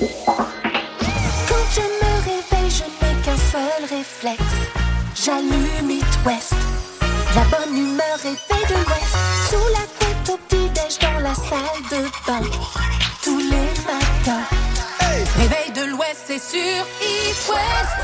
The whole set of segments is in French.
Quand je me réveille, je n'ai qu'un seul réflexe. J'allume It West. La bonne humeur est faite de l'Ouest. Sous la tête au petit-déj dans la salle de bain. Tous les matins. Réveil de l'Ouest, c'est sur It West.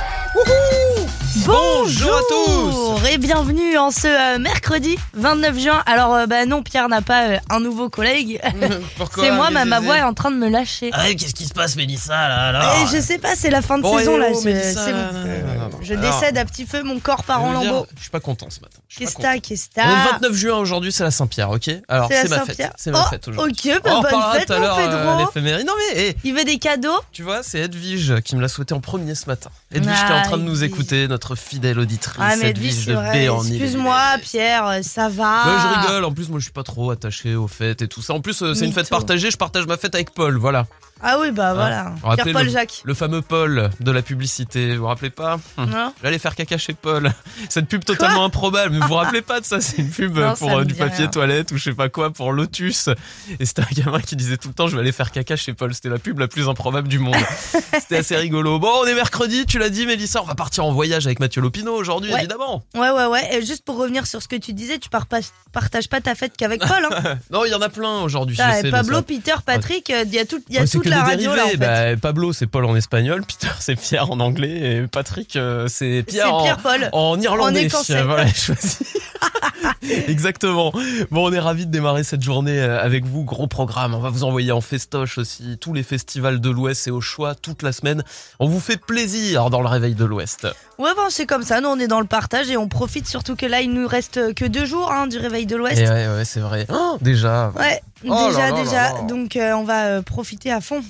Bonjour à tous et bienvenue en ce euh, mercredi 29 juin. Alors euh, bah non, Pierre n'a pas euh, un nouveau collègue. Pourquoi c'est moi, Qu'est-ce ma, voix est en train de me lâcher. Ah, qu'est-ce qui se passe, Mélissa, là alors Et je sais pas, c'est la fin de Bon, saison eh là. oh, Mélissa, c'est bon. Je Alors, décède à petit feu, mon corps part je en veux dire, lambeaux. Je suis pas content ce matin. Je suis pas Qu'est-ce que qu'est-ce On est le que 29 juin aujourd'hui, c'est la Saint-Pierre, ok Alors, C'est la ma fête. Saint-Pierre. C'est ma Oh, fête aujourd'hui. Ok, bah, On en bonne fête, tout à mon l'heure, euh, Pedro. l'éphéméride. Non, mais eh, Il veut des cadeaux tu vois, c'est Edwige qui me l'a souhaité en premier ce matin. Edwige qui est en train de nous écouter, notre fidèle auditrice. Ah mais Edwige, Edwige c'est de vrai. B en. Excuse-moi, Pierre, ça va. Ouais, je rigole, en plus moi je suis pas trop attaché aux fêtes et tout ça. En plus euh, c'est une fête partagée, je partage ma fête avec Paul, voilà. Ah oui, bah voilà. Vous rappelez Pierre-Paul le- Jacques. Le fameux Paul de la publicité, vous vous rappelez pas. Non J'allais faire caca chez Paul. Cette pub totalement improbable, mais vous vous rappelez pas de ça C'est une pub Non, pour euh, du papier rien. toilette ou je sais pas quoi pour Lotus. Et c'était un gamin qui disait tout le temps je vais aller faire caca chez Paul. C'était la pub la plus improbable du monde. C'était assez rigolo. Bon, on est mercredi, tu l'as dit Mélissa, on va partir en voyage avec Mathieu Lopino aujourd'hui Ouais. évidemment. Ouais, ouais, ouais. Et juste pour revenir sur ce que tu disais, tu pas- partages pas ta fête qu'avec Paul. Hein. Non, il y en a plein aujourd'hui, Ah, Pablo, Peter, Patrick, euh, il y a, tout, y a Ouais, toute que la des radio là en dérivés. fait. Bah, Pablo c'est Paul en espagnol, Peter c'est Pierre en anglais et Patrick euh, c'est Pierre, en, Pierre-Paul. en irlandais. En écossais. Voilà. Exactement. Bon, on est ravis de démarrer cette journée euh, avec vous. Gros programme. On va vous envoyer en festoche aussi tous les festivals de l'Ouest et au choix toute la semaine. On vous fait plaisir dans le réveil de l'Ouest. Ouais, bon, c'est comme ça. Nous, on est dans le partage et on profite surtout que là, il nous reste que deux jours hein, du réveil de l'Ouest. Et ouais, ouais, c'est vrai. Oh, déjà. Ouais, Oh déjà, là là déjà. là. Donc, euh, on va euh, profiter à fond.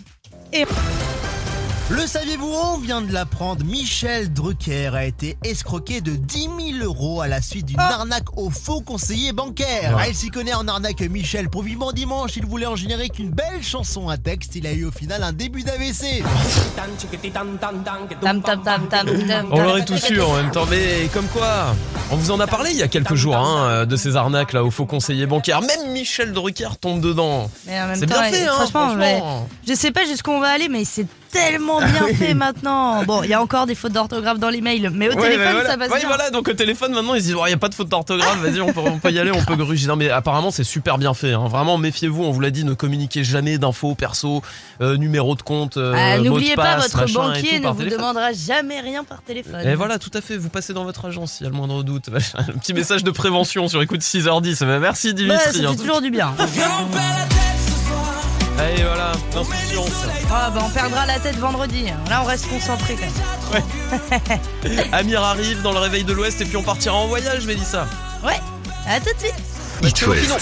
Le saviez-vous On vient de l'apprendre. Michel Drucker a été escroqué de 10 000 euros à la suite d'une arnaque au faux conseiller bancaire. Ouais. Ah, il s'y connaît en arnaque, Michel. Pour vivement dimanche, il voulait en générer qu'une belle chanson à texte. Il a eu au final un début d'AVC. On l'aurait tous su en même temps, mais comme quoi, on vous en a parlé il y a quelques jours hein, de ces arnaques là au faux conseiller bancaire. Même Michel Drucker tombe dedans. Mais en même C'est temps, bien fait, hein, franchement, mais franchement. je sais pas jusqu'où on va aller, mais c'est tellement bien fait maintenant. Bon, il y a encore des fautes d'orthographe dans l'email, mais au Ouais, téléphone, bah voilà. ça passe Ouais, bien. voilà, donc au téléphone maintenant ils se disent il n'y a pas de faute d'orthographe, vas-y on peut, on peut y aller, on peut gruger. Non mais apparemment c'est super bien fait, hein. vraiment méfiez-vous, on vous l'a dit, ne communiquez jamais d'infos perso, euh, numéro de compte, euh, Ah, N'oubliez pas, passe, votre machin banquier tout ne vous téléphone. demandera jamais rien par téléphone. Et voilà, tout à fait, vous passez dans votre agence s'il y a le moindre doute. Un petit message de prévention sur écoute 6h10. Bah, Merci Ouais, Dimitri. ça fait toujours du bien. Allez voilà, l'insouciance. Ah, bah, on perdra la tête vendredi. Là, on reste concentré quand même. Amir arrive dans le réveil de l'Ouest et puis on partira en voyage, Mélissa. Ouais, à tout de suite. Mathieu Lopino.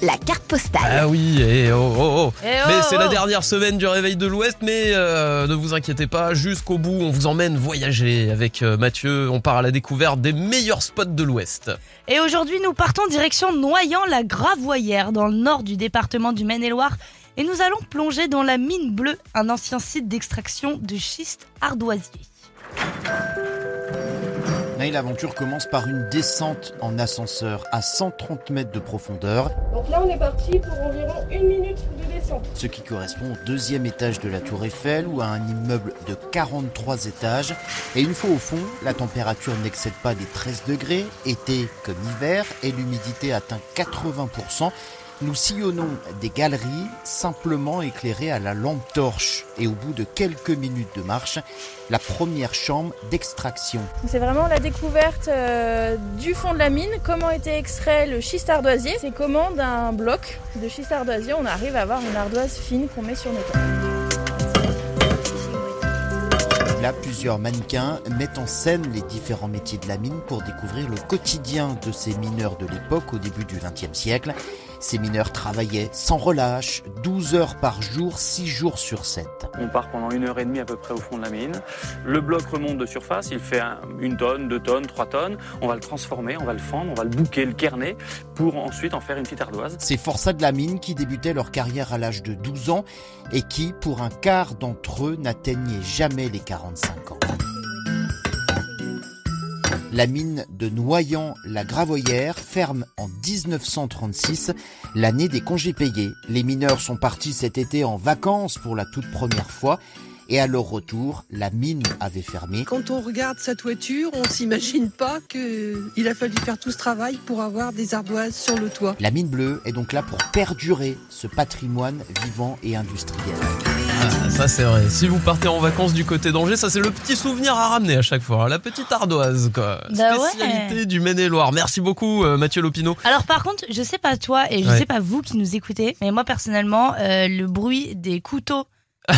La carte postale. Ah oui, et oh oh oh. Eh Mais oh, c'est la oh. dernière semaine du réveil de l'Ouest, mais euh, ne vous inquiétez pas, jusqu'au bout, on vous emmène voyager avec euh, Mathieu. On part à la découverte des meilleurs spots de l'Ouest. Et aujourd'hui, nous partons direction Noyant-la-Gravoyère, dans le nord du département du Maine-et-Loire. Et nous allons plonger dans la mine bleue, un ancien site d'extraction de schiste ardoisier. L'aventure commence par une descente en ascenseur à 130 mètres de profondeur, Donc là, on est parti pour environ une minute de descente. ce qui correspond au deuxième étage de la tour Eiffel ou à un immeuble de 43 étages. Et une fois au fond, la température n'excède pas les 13 degrés, été comme hiver, et l'humidité atteint 80%. Nous sillonnons des galeries simplement éclairées à la lampe torche. Et au bout de quelques minutes de marche, la première chambre d'extraction. C'est vraiment la découverte euh, du fond de la mine, comment était extrait le schiste ardoisier? C'est comment d'un bloc de schiste ardoisier, on arrive à avoir une ardoise fine qu'on met sur nos toits? Là, plusieurs mannequins mettent en scène les différents métiers de la mine pour découvrir le quotidien de ces mineurs de l'époque au début du XXe siècle. Ces mineurs travaillaient sans relâche, 12 heures par jour, 6 jours sur 7. On part pendant une heure et demie à peu près au fond de la mine. Le bloc remonte de surface, il fait un- une tonne, deux tonnes, trois tonnes. On va le transformer, on va le fendre, on va le bouquer, le kerner, pour ensuite en faire une petite ardoise. Ces forçats de la mine qui débutaient leur carrière à l'âge de 12 ans et qui, pour un quart d'entre eux, n'atteignaient jamais les 45 ans. La mine de Noyant-la-Gravoyère ferme en 1936, l'année des congés payés. Les mineurs sont partis cet été en vacances pour la toute première fois. Et à leur retour, la mine avait fermé. Quand on regarde sa toiture, on s'imagine pas qu'il a fallu faire tout ce travail pour avoir des ardoises sur le toit. La mine bleue est donc là pour perdurer ce patrimoine vivant et industriel. Ah, ça c'est vrai. Si vous partez en vacances du côté d'Angers, ça c'est le petit souvenir à ramener à chaque fois. hein. La petite ardoise, quoi. Bah ouais. Spécialité du Maine-et-Loire. Merci beaucoup, euh, Mathieu Lopino. Alors par contre, je sais pas toi et je Ouais. sais pas vous qui nous écoutez, mais moi personnellement, euh, le bruit des couteaux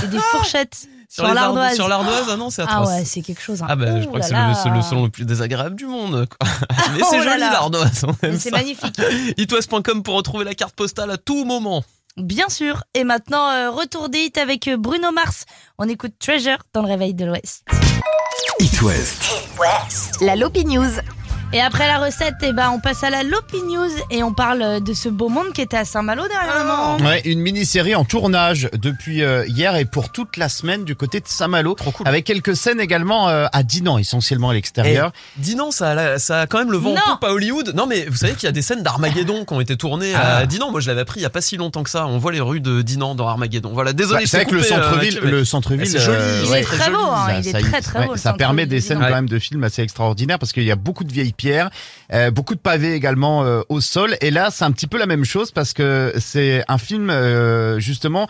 et des fourchettes sur, l'ardoise. Sur l'ardoise, ah non, c'est Ah atroce. ouais, c'est quelque chose. hein. Ah bah je Ouh crois que c'est le, le son le plus désagréable du monde. quoi. Mais c'est Oh joli l'ardoise, c'est magnifique. Itwest.com pour retrouver la carte postale à tout moment. Bien sûr. Et maintenant, euh, retour des hits avec euh, Bruno Mars. On écoute Treasure dans le réveil de l'Ouest. It West. La Lopi News. Et après la recette, eh ben, on passe à la Lopi News et on parle euh, de ce beau monde qui était à Saint-Malo dernièrement. Ouais, une mini-série en tournage depuis euh, hier et pour toute la semaine du côté de Saint-Malo. Trop cool. Avec quelques scènes également euh, à Dinan, essentiellement à l'extérieur. Dis non, ça a, la- ça a quand même le vent Non. en poupe à Hollywood. Non, mais vous savez qu'il y a des scènes d'Armageddon qui ont été tournées Ah. à Dinan. Moi, je l'avais appris il y a pas si longtemps que ça. On voit les rues de Dinan dans Armageddon. Voilà, désolé. Bah, je c'est vrai que le euh, centre-ville, mais- le centre-ville, c'est joli, euh, Il est très beau, hein, Ça- il est ça- très très ouais, beau. le ça permet des scènes quand même de films assez extraordinaires parce qu'il y a beaucoup de vieilles pierres, euh, beaucoup de pavés également euh, au sol. Et là, c'est un petit peu la même chose parce que c'est un film euh, justement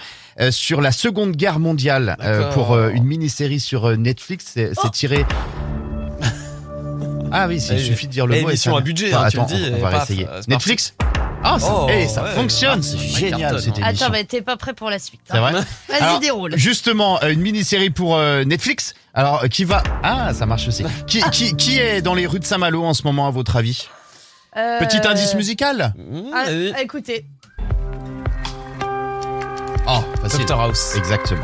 sur la Seconde Guerre mondiale pour une mini-série sur Netflix. C'est c'est tiré. Ah oui, il Eh, suffit de dire le mot. et émission ça- à budget, Enfin, hein, tu le attends, dis, on et va paf, essayer. c'est Netflix Ah, ça, Oh, eh, ça ouais, fonctionne, ah, c'est génial cartonne, cette émission. Attends, mais t'es pas prêt pour la suite. hein. C'est vrai Vas-y, déroule. Justement, euh, une mini-série pour euh, Netflix. Alors, euh, qui va Ah, ça marche aussi. qui, qui, qui est dans les rues de Saint-Malo en ce moment, à votre avis Euh, Petit indice musical Mmh, ah, allez. écoutez, Oh, facile. Dr House. Exactement.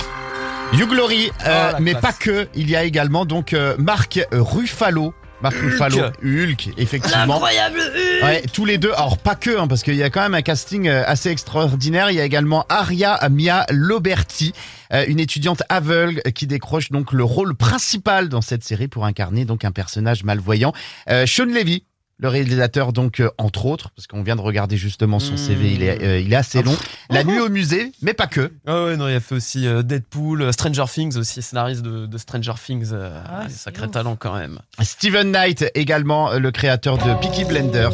You Glory, euh, Oh, mais classe. pas que. Il y a également donc euh, Marc Ruffalo. Marc Ruffalo, Hulk, effectivement. l'incroyable Hulk. Ouais, tous les deux. Alors pas que, hein, parce qu'il y a quand même un casting euh, assez extraordinaire. Il y a également Aria Mia Loberti, euh, une étudiante aveugle euh, qui décroche donc le rôle principal dans cette série pour incarner donc un personnage malvoyant. Euh, Sean Levy. Le réalisateur, donc, euh, entre autres, parce qu'on vient de regarder justement son Mmh. CV, il est, euh, il est assez long. La nuit au musée, mais pas que. Ah ouais, non, il a fait aussi euh, Deadpool, euh, Stranger Things aussi, scénariste de, de Stranger Things. euh, Ah, c'est sacré ouf. talent quand même. Steven Knight, également euh, le créateur de Peaky Blenders.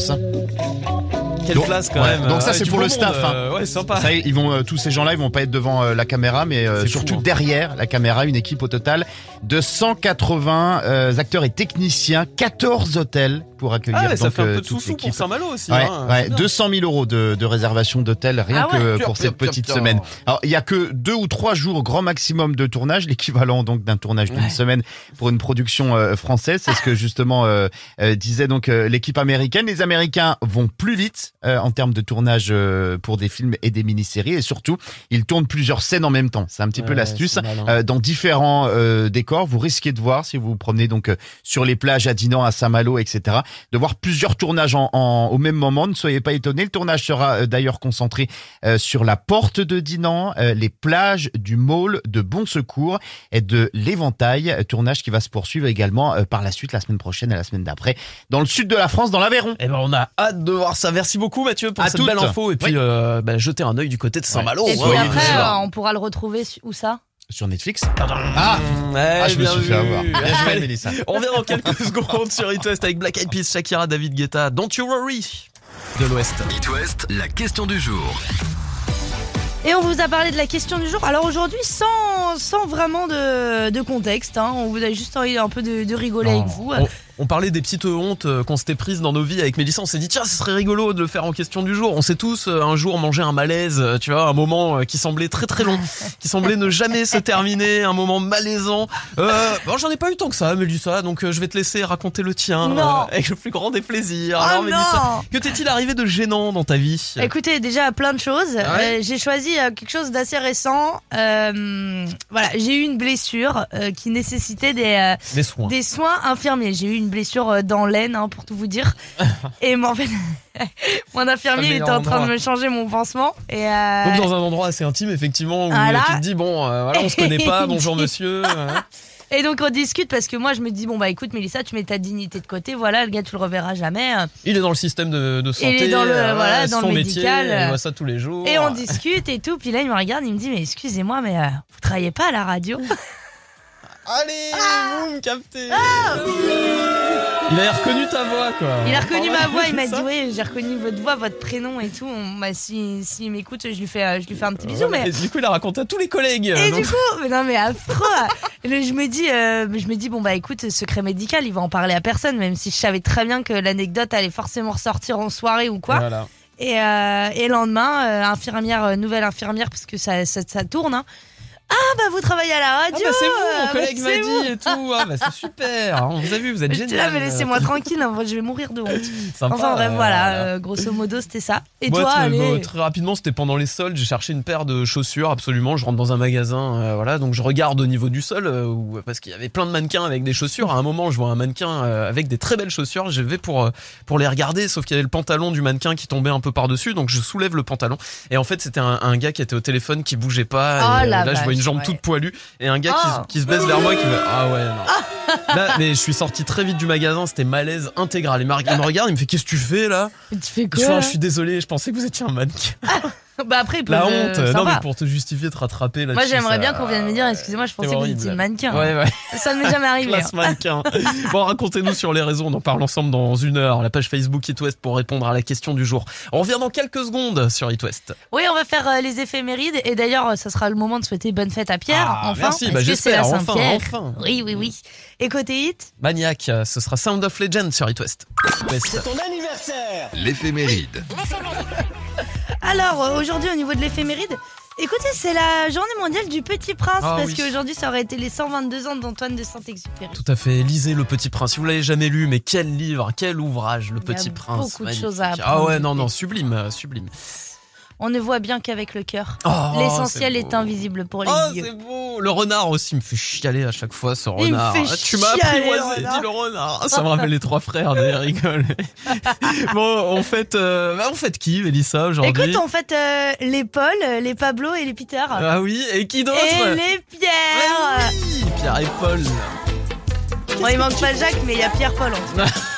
Quelle Donc- classe quand ouais, même. donc ça, c'est du pour le staff, monde, hein. euh, ouais, sympa. Ça y est, ils vont, euh, tous ces gens-là, ils vont pas être devant euh, la caméra, mais euh, C'est fou, surtout hein. derrière la caméra, une équipe au total de 180 euh, acteurs et techniciens, 14 hôtels pour accueillir Ah ouais, ça donc, fait un euh, peu de pour. Saint-Malo aussi. Ouais, hein, ouais, c'est bien. 200 000 euros de, de réservation d'hôtel rien Ah que pour cette petite semaine. Alors il y a que deux ou trois jours grand maximum de tournage, l'équivalent donc d'un tournage d'une semaine pour une production euh, française. C'est ce que justement euh, euh, disait donc l'équipe américaine. Les Américains vont plus vite en termes de tournage pour des films et des mini-séries et surtout ils tournent plusieurs scènes en même temps. C'est un petit peu l'astuce. dans différents décors, vous risquez de voir si vous vous promenez donc sur les plages à Dinan, à Saint-Malo, etc. De voir plusieurs tournages en, en- au même moment. Ne soyez pas étonnés. Le tournage sera euh, d'ailleurs concentré euh, sur la porte de Dinan, euh, les plages du Môle de Bon Secours et de l'Éventail. Tournage qui va se poursuivre également euh, par la suite la semaine prochaine et la semaine d'après dans le sud de la France, dans l'Aveyron. Eh ben, on a hâte de voir ça. Merci beaucoup, Mathieu, pour À cette toutes. belle info. Et puis, Oui. euh, bah, jeter un œil du côté de Saint-Malo. Et puis après, euh, on pourra le retrouver où ça? Sur Netflix. Ah, Ouais, ah je me suis fait vu. avoir. Bien joué, Allez, Mélissa. On revient dans quelques secondes sur It West avec Black Eyed Peas, Shakira, David Guetta, Don't You Worry de l'Ouest. It West, la question du jour. Et on vous a parlé de la question du jour. Alors aujourd'hui, sans, sans vraiment de, de contexte, hein, on vous a juste envie un peu de, de rigoler avec vous. On, on parlait des petites hontes euh, qu'on s'était prises dans nos vies avec Mélissa. On s'est dit, tiens, ce serait rigolo de le faire en question du jour. On s'est tous euh, un jour mangé un malaise, euh, tu vois, un moment qui semblait très très long, qui semblait ne jamais se terminer, un moment malaisant. Euh, bon, j'en ai pas eu tant que ça, Mélissa, donc je vais te laisser raconter le tien Non. euh, avec le plus grand des plaisirs. Oh Alors, Mélissa, non que t'est-il arrivé de gênant dans ta vie? Écoutez, déjà plein de choses. Ah ouais? Euh, j'ai choisi quelque chose d'assez récent. Voilà, j'ai eu une blessure qui nécessitait des, Des soins. des soins infirmiers. J'ai eu une blessure euh, dans l'aine, hein, pour tout vous dire. et moi, en fait, mon infirmier était en train de me changer mon pansement. Et euh, Donc dans un endroit assez intime, effectivement, où Voilà. tu te dis, bon, euh, voilà, on se connaît pas, bonjour monsieur. euh. Et donc on discute parce que moi je me dis bon bah écoute Mélissa tu mets ta dignité de côté voilà le gars tu le reverras jamais Il est dans le système de, de santé. Il est dans le- euh, voilà, dans son le métier, médical. Il voit ça tous les jours. et on discute et tout puis là il me regarde il me dit mais excusez-moi mais euh, vous travaillez pas à la radio? Allez, vous me captez. Il a reconnu ta voix, quoi. Il a reconnu Ah ouais, ma voix, il m'a dit oui j'ai reconnu votre voix votre prénom et tout On- bah, si s'il m'écoute je lui fais euh, je lui fais un petit bisou Voilà. mais Et du coup, il a raconté à tous les collègues. Et donc- du coup, mais non mais affreux. Je me dis, euh, je me dis bon bah écoute, secret médical, il va en parler à personne, même si je savais très bien que l'anecdote allait forcément ressortir en soirée ou quoi. Voilà. Et, euh, et le lendemain, euh, infirmière, euh, nouvelle infirmière, parce que ça, ça, ça tourne. hein. Ah bah vous travaillez à la Ah radio. bah c'est vous, mon bah, collègue m'a dit et tout. Ah bah c'est super. On vous a vu, vous êtes génial. là, mais laissez-moi tranquille, hein, je vais mourir de honte. Sympa, enfin bref, voilà, euh, grosso modo, c'était ça. Et Moi, toi, allez. bah, très rapidement, c'était pendant les soldes. J'ai cherché une paire de chaussures, absolument. Je rentre dans un magasin, euh, voilà. Donc je regarde au niveau du sol, euh, où- parce qu'il y avait plein de mannequins avec des chaussures. À un moment, je vois un mannequin avec des très belles chaussures. Je vais pour pour les regarder, sauf qu'il y avait le pantalon du mannequin qui tombait un peu par dessus. Donc je soulève le pantalon. Et en fait, c'était un, un gars qui était au téléphone, qui bougeait pas. Oh et, la là, je vois une jambe ouais. toute poilue et un gars qui Oh. se- qui, se baisse vers moi, qui me ah ouais. Non. Là, mais je suis sorti très vite du magasin. C'était malaise intégral. Il, m'a- il me regarde, il me fait qu'est-ce que tu fais là? Tu fais je, quoi fais, là? je suis désolé, je pensais que vous étiez un mannequin. Bah après, La honte, euh, ça non mais pour te justifier, te rattraper là. Moi j'aimerais bien qu'on vienne me dire, excusez-moi, je pensais que vous horrible. étiez mannequin. Ouais, ouais. Ça ne m'est jamais arrivé. Classe hein. mannequin. bon, racontez-nous sur les réseaux, on en parle ensemble dans une heure. La page Facebook It West pour répondre à la question du jour. On revient dans quelques secondes sur It West. Oui, on va faire euh, les éphémérides et d'ailleurs, euh, ça sera le moment de souhaiter bonne fête à Pierre. Ah, enfin, merci, parce bah, que c'est la j'espère, enfin, Saint-Pierre. enfin. Oui, oui, oui. Et côté hit, Maniac, ce sera Sound of Legend sur It West. West. L'éphéméride. Alors euh, aujourd'hui au niveau de l'éphéméride, écoutez, c'est la journée mondiale du Petit Prince Ah parce oui. qu'aujourd'hui ça aurait été les 122 ans d'Antoine de Saint-Exupéry. Tout à fait. Lisez Le Petit Prince. Si vous l'avez jamais lu, mais quel livre, quel ouvrage, Le Il y a Petit Prince. beaucoup de choses à Ah apprendre ouais, du non, non, sublime, euh, sublime. On ne voit bien qu'avec le cœur. Oh, L'essentiel est, invisible pour les Oh, yeux. c'est beau. Le renard aussi me fait chialer à chaque fois, ce Il me renard. fait Ah, tu m'as apprivoisé, dit le renard. Ça me rappelle les trois frères, des rigole. bon, on fait, euh, bah, on fait qui, Mélissa, aujourd'hui Écoute, on fait euh, les Paul, les Pablo et les Peter. Ah oui, et qui d'autre et les Pierre. Oui, Pierre et Paul. Bon, il manque pas Jacques, mais il y a Pierre-Paul en dessous.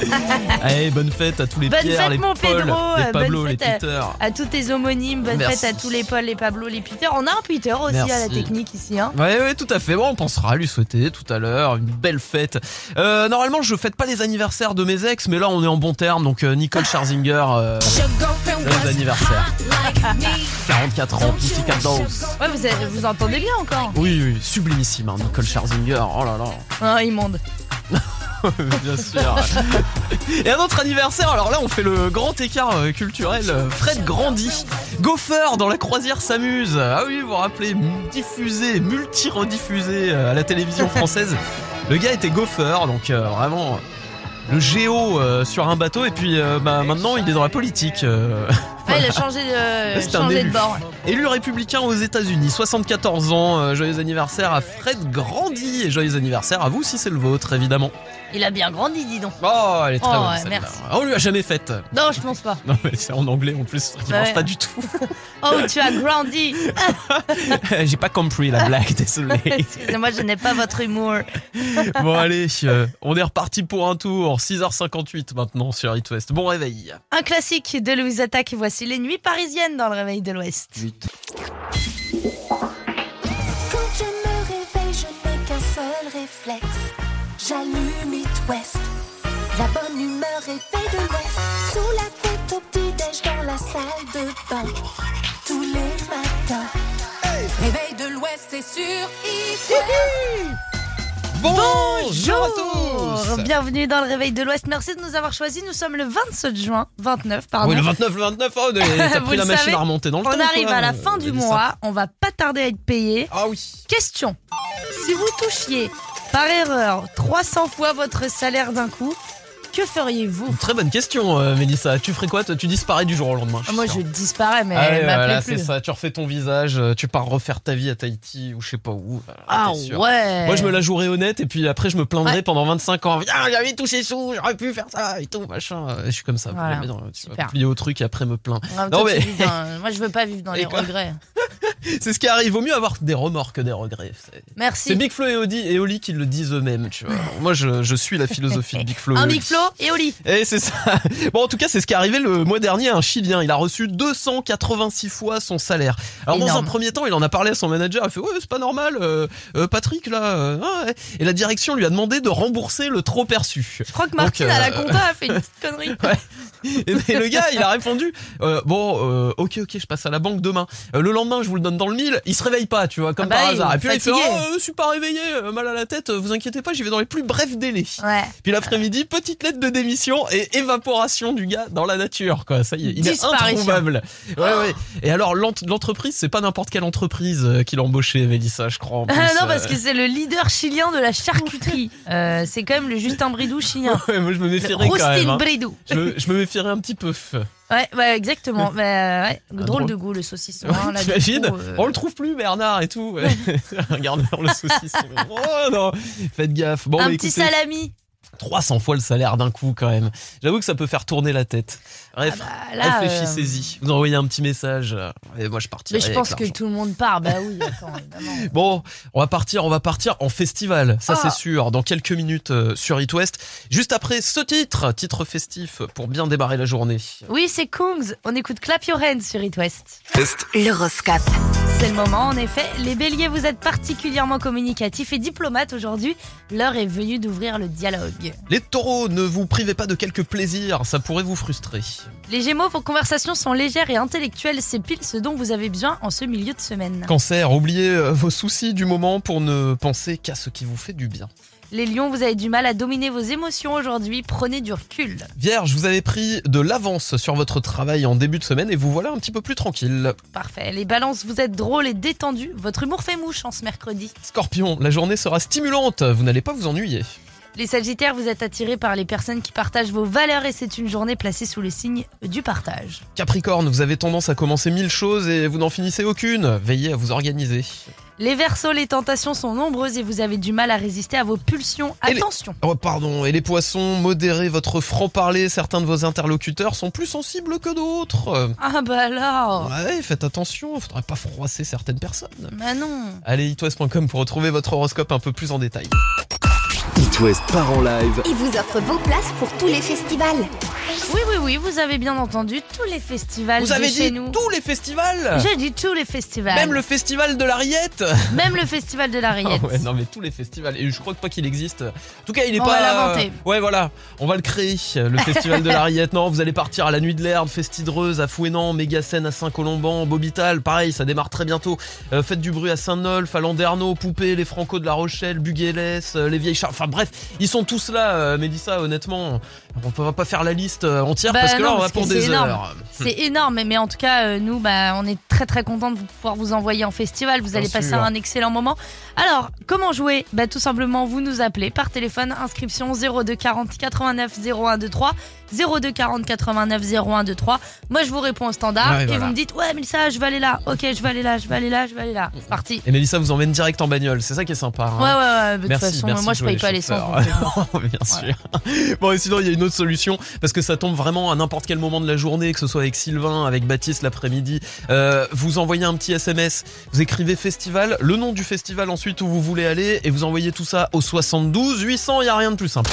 Allez, bonne fête à tous les Bonne Pierre, fête, les mon Paul, Pedro, les Pablo, bonne les fête à- Peter. À tous tes homonymes, bonne Merci. fête à tous les Paul, les Pablo, les Peter. On a un Peter aussi Merci. à la technique ici. Hein. Ouais, ouais, tout à fait. Bon, on pensera à lui souhaiter tout à l'heure une belle fête. Euh, normalement, je fête pas les anniversaires de mes ex, mais là, on est en bon terme. Donc, euh, Nicole Scherzinger, euh, joyeux anniversaire. 44 ans, Pussycat Dolls. Ouais, vous, avez- vous entendez bien encore. Oui, oui, sublimissime, hein, Nicole Scherzinger. Oh là là. Oh, immonde. Bien sûr. Et un autre anniversaire, alors là on fait le grand écart euh, culturel. Fred Grandy, Gopher dans la croisière s'amuse. Ah oui, vous vous rappelez, diffusé, multi-rediffusé euh, à la télévision française. Le gars était Gopher, donc euh, vraiment le géo euh, sur un bateau. Et puis euh, bah, maintenant il est dans la politique. euh. Ah, il a changé de, C'est un changé de élu. bord. Élu républicain aux États-Unis, 74 ans. euh, joyeux anniversaire à Fred Grandy et joyeux anniversaire à vous si c'est le vôtre, évidemment. Il a bien grandi, dis donc. Oh, elle est très Oh, bonne ouais, celle-là. merci. On lui a jamais faite. Non, je pense pas. Non mais c'est en anglais en plus, qui Bah marche ouais. pas du tout. Oh, tu as grandi. J'ai pas compris la blague, désolé. Excusez-moi, je n'ai pas votre humour. bon allez, euh, on est reparti pour un tour, 6h58 maintenant sur It West. Bon réveil. Un classique de Louise Attaque. Voici les nuits parisiennes dans le réveil de l'Ouest. Quand je me réveille, je n'ai qu'un seul réflexe. J'allume It West. La bonne humeur est faite de l'Ouest. Sous la couette au petit-déj dans la salle de bain. Tous les matins. Réveil de l'Ouest, c'est sur It West. Bonjour à tous Bienvenue dans le réveil de l'Ouest. Merci de nous avoir choisis. Nous sommes le 27 juin, 29 pardon. Oui, le 29, le 29, oh, t'as pris la machine à remonter dans le On temps. arrive quoi. à la fin du mois, on va pas tarder à être payé. Ah oui. Question. Si vous touchiez par erreur 300 fois votre salaire d'un coup, que feriez-vous? Très bonne question, euh, Mélissa. Tu ferais quoi toi? Tu disparais du jour au lendemain. Ah, Moi je disparais mais Ah m'appelez voilà, plus. c'est ça. Tu refais ton visage, euh, tu pars refaire ta vie à Tahiti ou je sais pas où. voilà, Ah ouais. Moi, je me la jouerai honnête et puis après, je me plaindrai Ouais. pendant 25 ans. Viens, j'avais tous ces sous, j'aurais pu faire ça et tout, machin. Euh, Je suis comme ça. Voilà. Tu vas plier au truc et après me plaindre. Non, mais- dans- Moi je veux pas vivre dans Et les quoi regrets. C'est ce qui arrive. Vaut mieux avoir des remords que des regrets. Merci. C'est Big Flo et Oli, et Oli qui le disent eux-mêmes, tu vois. Moi, je, je suis la philosophie de Big Flo. Un. Big Flo et Oli. Et c'est ça. Bon, en tout cas, c'est ce qui est arrivé le mois dernier à un Chilien. Il a reçu 286 fois son salaire. Alors, dans un premier temps, il en a parlé à son manager. Il fait, ouais, c'est pas normal, euh, euh, Patrick, là. euh, ah ouais. Et la direction lui a demandé de rembourser le trop perçu. Je crois que Martine à la compta a fait une petite connerie. Et, et le gars, il a répondu, bon, ok, ok, je passe à la banque demain. Le lendemain, je vous le donne dans le mille. Il se réveille pas, tu vois, comme Ah bah par oui, hasard. Et puis là, il fait, oh, je suis pas réveillé, euh, mal à la tête. euh, Vous inquiétez pas, j'y vais dans les plus brefs délais. Ouais. Puis l'après-midi, petite lettre de démission et évaporation du gars dans la nature, quoi. Ça y est, il est introuvable. Ouais, ouais. Et alors, l'ent- l'entreprise, c'est pas n'importe quelle entreprise euh, qui l'a embauché, Mélissa, je crois. en Ah plus, non, parce que c'est le leader chilien de la charcuterie. Euh, c'est quand même le Justin Bridou chilien. Ouais, moi, je me méfierais quand même. Hein. Bridou. Je, me, je me méfierais un petit peu. Ouais, ouais, exactement. Bah, ouais. Ah, Drôle de goût, le saucisson. hein, là, coup, euh, On le trouve plus, Bernard et tout. Regarde le saucisson. Oh non, faites gaffe. Bon, un bah, petit écoutez, salami. 300 fois le salaire d'un coup quand même. J'avoue que ça peut faire tourner la tête. Bref, Ah bah, là, réfléchissez-y. Vous envoyez un petit message. Et moi, je partirai. Mais je pense que tout le monde part. Bah oui, attends, évidemment. Bon, on va partir, on va partir en festival, ça Ah. c'est sûr, dans quelques minutes euh, sur It West. Juste après ce titre, titre festif pour bien démarrer la journée. Oui, c'est Kungs. On écoute Clap Your Hands sur It West. L'horoscope. C'est le moment, en effet. Les béliers, vous êtes particulièrement communicatifs et diplomates aujourd'hui. L'heure est venue d'ouvrir le dialogue. Les taureaux, ne vous privez pas de quelques plaisirs, ça pourrait vous frustrer. Les gémeaux, vos conversations sont légères et intellectuelles. C'est pile ce dont vous avez besoin en ce milieu de semaine. Cancer, oubliez euh, vos soucis du moment pour ne penser qu'à ce qui vous fait du bien. Les lions, vous avez du mal à dominer vos émotions aujourd'hui. Prenez du recul. Vierge, vous avez pris de l'avance sur votre travail en début de semaine et vous voilà un petit peu plus tranquille. Parfait. Les balances, vous êtes drôles et détendus. Votre humour fait mouche en ce mercredi. Scorpion, la journée sera stimulante, vous n'allez pas vous ennuyer. Les sagittaires, vous êtes attirés par les personnes qui partagent vos valeurs et c'est une journée placée sous le signe du partage. Capricorne, vous avez tendance à commencer mille choses et vous n'en finissez aucune. Veillez à vous organiser. Les versos, les tentations sont nombreuses et vous avez du mal à résister à vos pulsions. Et les- Attention Oh pardon, et les poissons, modérez votre franc-parler, certains de vos interlocuteurs sont plus sensibles que d'autres. Ah bah là Ouais, faites attention, faudrait pas froisser certaines personnes. Bah non Allez, itwest.com pour retrouver votre horoscope un peu plus en détail. West part en live Il vous offre vos places pour tous les festivals. Oui, oui, oui, vous avez bien entendu tous les festivals Vous de avez chez dit nous. tous les festivals J'ai dit tous les festivals. Même le festival de la rillette Même le festival de la Ah rillette. ouais, non mais tous les festivals et je crois pas qu'il existe. En tout cas, il est On pas. va l'inventer. Ouais, voilà, on va le créer. Le festival de la Rillette. Non, vous allez partir à la Nuit de l'Herbe, Festidreuse, à Fouenan, Mégacène à Saint-Colomban, Bobital. Pareil, ça démarre très bientôt. Euh, faites du bruit à Saint-Nolf, à Landerneau, Poupée, les Franco de La Rochelle, Buguélès, euh, les Vieilles Chars. Enfin bref, ils sont tous là. Euh, Mélissa, honnêtement, on peut pas faire la liste euh, Bah parce que là, non, on va parce pour des c'est énorme. heures. C'est énorme, mais en tout cas, euh, nous, bah, on est très très contents de pouvoir vous envoyer en festival. Vous Bien allez passer sûr. un excellent moment. Alors, comment jouer? Bah, Tout simplement, vous nous appelez par téléphone, inscription 02 40 89 01 23. 02 40 89 01 23. Moi, je vous réponds au standard Ouais, et voilà. vous me dites Ouais, mais ça, je vais aller là. Ok, je vais aller là, je vais aller là, je vais aller là. C'est parti. Et Mélissa vous emmène direct en bagnole, c'est ça qui est sympa. hein. Ouais, ouais, ouais. De toute façon, merci moi, je paye pas l'essence. euh, Bien sûr. Bon, et sinon, il y a une autre solution parce que ça tombe vraiment à n'importe quel moment de la journée, que ce soit avec Sylvain, avec Baptiste l'après-midi. Euh, vous envoyez un petit SMS, vous écrivez festival, le nom du festival ensuite où vous voulez aller et vous envoyez tout ça au 72 800. Il y a rien de plus simple.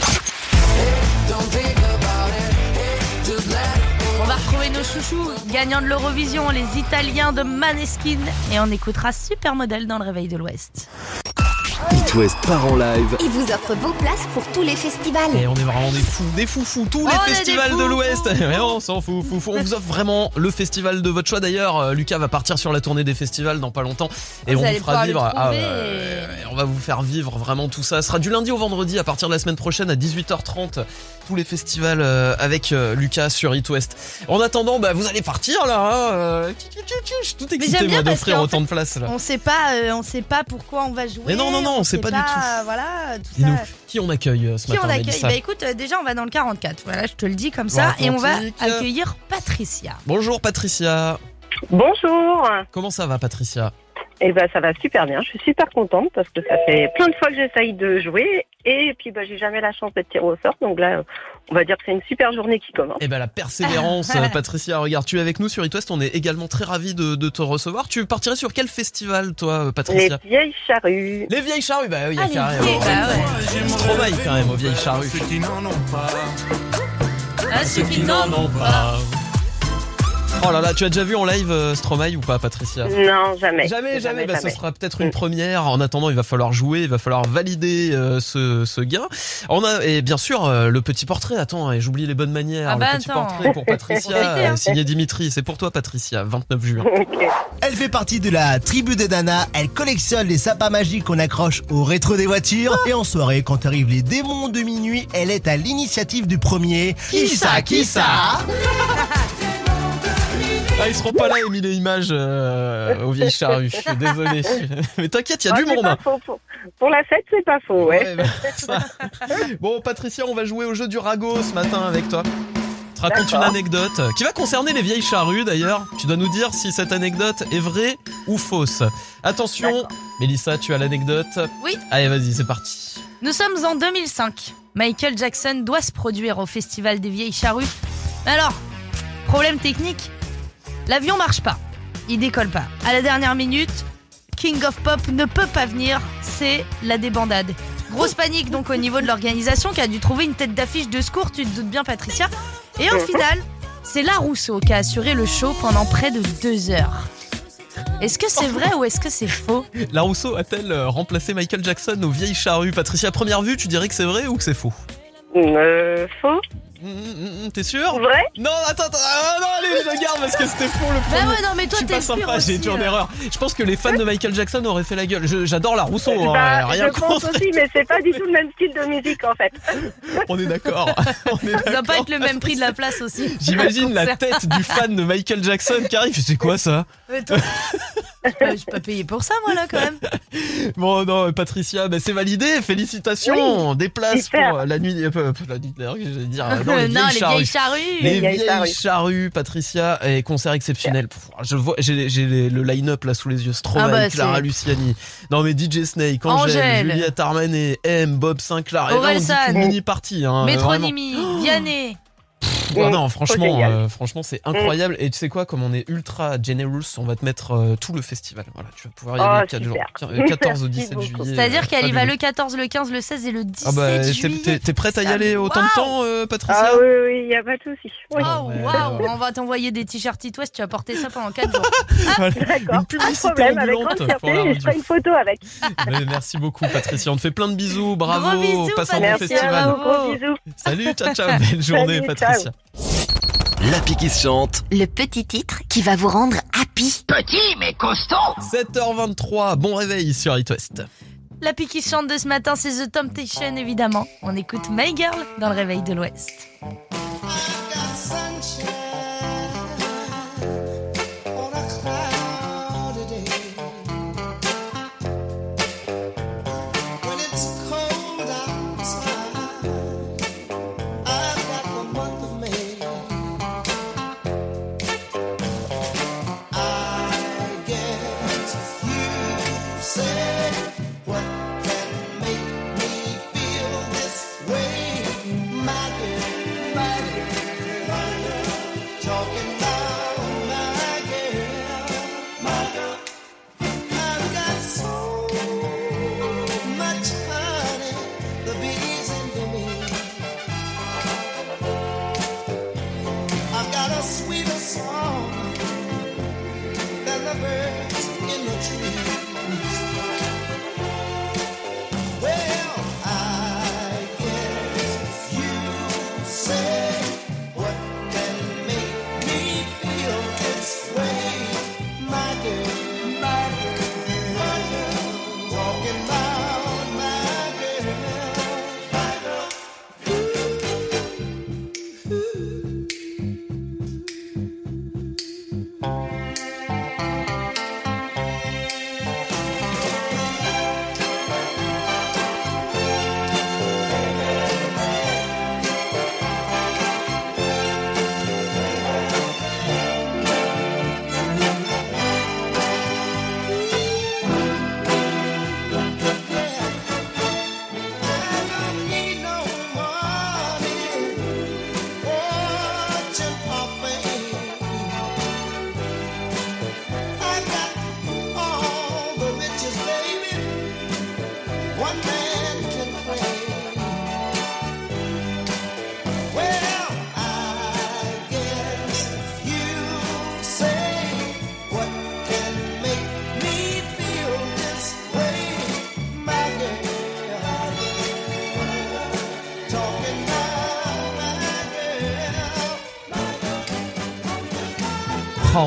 On va retrouver nos chouchous, gagnants de l'Eurovision, les Italiens de Maneskin. Et on écoutera Supermodel dans le réveil de l'Ouest. It West part en live Il vous offre vos places pour tous les festivals. Et on est vraiment des fous, des fous fous, tous est les festivals fous, de l'Ouest. on s'en fout, fou, fou. On vous offre vraiment le festival de votre choix. D'ailleurs, euh, Lucas va partir sur la tournée des festivals dans pas longtemps et Vous on vous fera vivre. Ah, on va vous faire vivre vraiment tout ça. Ce sera du lundi au vendredi à partir de la semaine prochaine à 18h30. Tous les festivals euh, avec euh, Lucas sur It West. En attendant, bah, vous allez partir là. Hein, tchou, tchou, tchou, Je suis tout excité d'offrir autant fait, de places là. On sait pas, euh, on sait pas pourquoi on va jouer. Mais non, non, non, on sait pas du tout. Voilà, tout ça. nous, qui on accueille euh, ce Qui matin on accueille Bah écoute, euh, déjà on va dans le 44. Voilà, je te le dis comme ça. Et on va Atlantique. accueillir Patricia. Bonjour Patricia. Bonjour. Comment ça va Patricia? Et ben ça va super bien. Je suis super contente parce que ça fait plein de fois que j'essaye de jouer et puis bah j'ai jamais la chance d'être tirée au sort. Donc là, on va dire que c'est une super journée qui commence. Eh ben la persévérance, euh, Patricia, regarde, tu es avec nous sur It West, on est également très ravis de, de te recevoir. Tu partirais sur quel festival, toi, Les Patricia vieilles charrues. Les vieilles charrues, bah oui, il y a Ah, les carrément. vieilles, bah ouais. Stromae quand même aux vieilles charrues. Ah, ceux qui n'en ont pas. Oh là là, tu as déjà vu en live euh, Stromae ou pas, Patricia? Non, jamais. Jamais, jamais. Bah, ce sera peut-être une première. En attendant, il va falloir jouer, il va falloir valider euh, ce, ce gain. On a et bien sûr euh, le petit portrait. Attends, et j'oublie les bonnes manières. Ah bah le petit attends. portrait pour Patricia, signé Dimitri. C'est pour toi, Patricia. 29 juin. Elle fait partie de la tribu de Dana, elle collectionne les sapins magiques qu'on accroche au rétro des voitures et en soirée quand arrivent les démons de minuit, elle est à l'initiative du premier. Qui ça Qui ça? Ah, ils seront pas là, Émile et Images euh, aux vieilles charrues. Désolé. Mais t'inquiète, il y a Ah, du monde. pas hein. faux. Pour, pour la fête, c'est pas faux, ouais. Ouais, bah, ça. Bon, Patricia, on va jouer au jeu du ragot ce matin avec toi. Je te raconte une anecdote qui va concerner les vieilles charrues d'ailleurs. Tu dois nous dire si cette anecdote est vraie ou fausse. Attention. Mélissa, tu as l'anecdote Oui. Allez, vas-y, c'est parti. Nous sommes en 2005. Michael Jackson doit se produire au Festival des Vieilles Charrues. Alors, problème technique, l'avion marche pas. Il décolle pas. À la dernière minute, King of Pop ne peut pas venir. C'est la débandade. Grosse panique donc au niveau de l'organisation qui a dû trouver une tête d'affiche de secours, tu te doutes bien Patricia. Et au final, c'est La Rousseau qui a assuré le show pendant près de deux heures. Est-ce que c'est vrai ou est-ce que c'est faux? La Rousseau a-t-elle euh, remplacé Michael Jackson aux vieilles charrues? Patricia, première vue, tu dirais que c'est vrai ou que c'est faux? Euh, faux Hum, hum, hum, T'es sûr Vrai Non, attends, attends, ah, non, allez, je garde parce que c'était faux le Bah premier. ouais, non, mais toi je suis pas sympa, j'ai été en euh. erreur. Je pense que les fans de Michael Jackson auraient fait la gueule. J'adore la Rousseau, hein, Bah, rien Je pense contre. aussi, mais c'est pas du tout le même style de musique en fait. On est d'accord. Ça va pas être le même prix de la place aussi. J'imagine la tête du fan de Michael Jackson qui arrive. C'est quoi ça? Euh, Je suis pas payé pour ça, moi, là, quand même. Bon, non, Patricia, bah, c'est validé. Félicitations. Des places super. pour la nuit. euh, la nuit j'allais dire. euh, Non, les non, vieilles les charrues. vieilles charrues. Les Les vieilles vieilles charrues. charrues, Patricia, et concert exceptionnel. Pff, Je vois, j'ai le line-up là sous les yeux. Stromae, Ah bah, Clara Luciani. Non mais DJ Snake, Angèle, Angèle. Juliette Armanet, M, Bob Sinclair. Et là, on dit Orelsan. qu'une mini partie. Hein. Métronymie, Vianney. Ah non, franchement, euh, franchement, c'est incroyable. Et tu sais quoi, comme on est ultra generous, on va te mettre euh, tout le festival. Voilà, tu vas pouvoir y Oh, aller 4 super. jours. Tiens, euh, 14 au Merci 17 beaucoup. juillet. C'est-à-dire euh, qu'elle y va le 14, le 15, le 16 et le 17 Ah bah, t'es- juillet. t'es t'es prête à y aller autant de Waouh temps, euh, Patricia Ah oui, oui, il n'y a pas de souci. Oui. Oh, waouh, ouais. On va t'envoyer des t-shirts It West, tu vas porter ça pendant 4 jours. Voilà, D'accord, Une de publicité problème, avec ambulante grande pour la fierté, je ferai une photo avec. Mais merci beaucoup Patricia, on te fait plein de bisous, bravo, passe un bon Patricia. Festival. bisous. Salut, ciao ciao, belle journée Salut, Patricia. L'appli qui se chante. Le petit titre qui va vous rendre happy. 7h23, bon réveil sur It West. La pique qui chante de ce matin, c'est The Temptation, évidemment. On écoute My Girl dans le réveil de l'Ouest.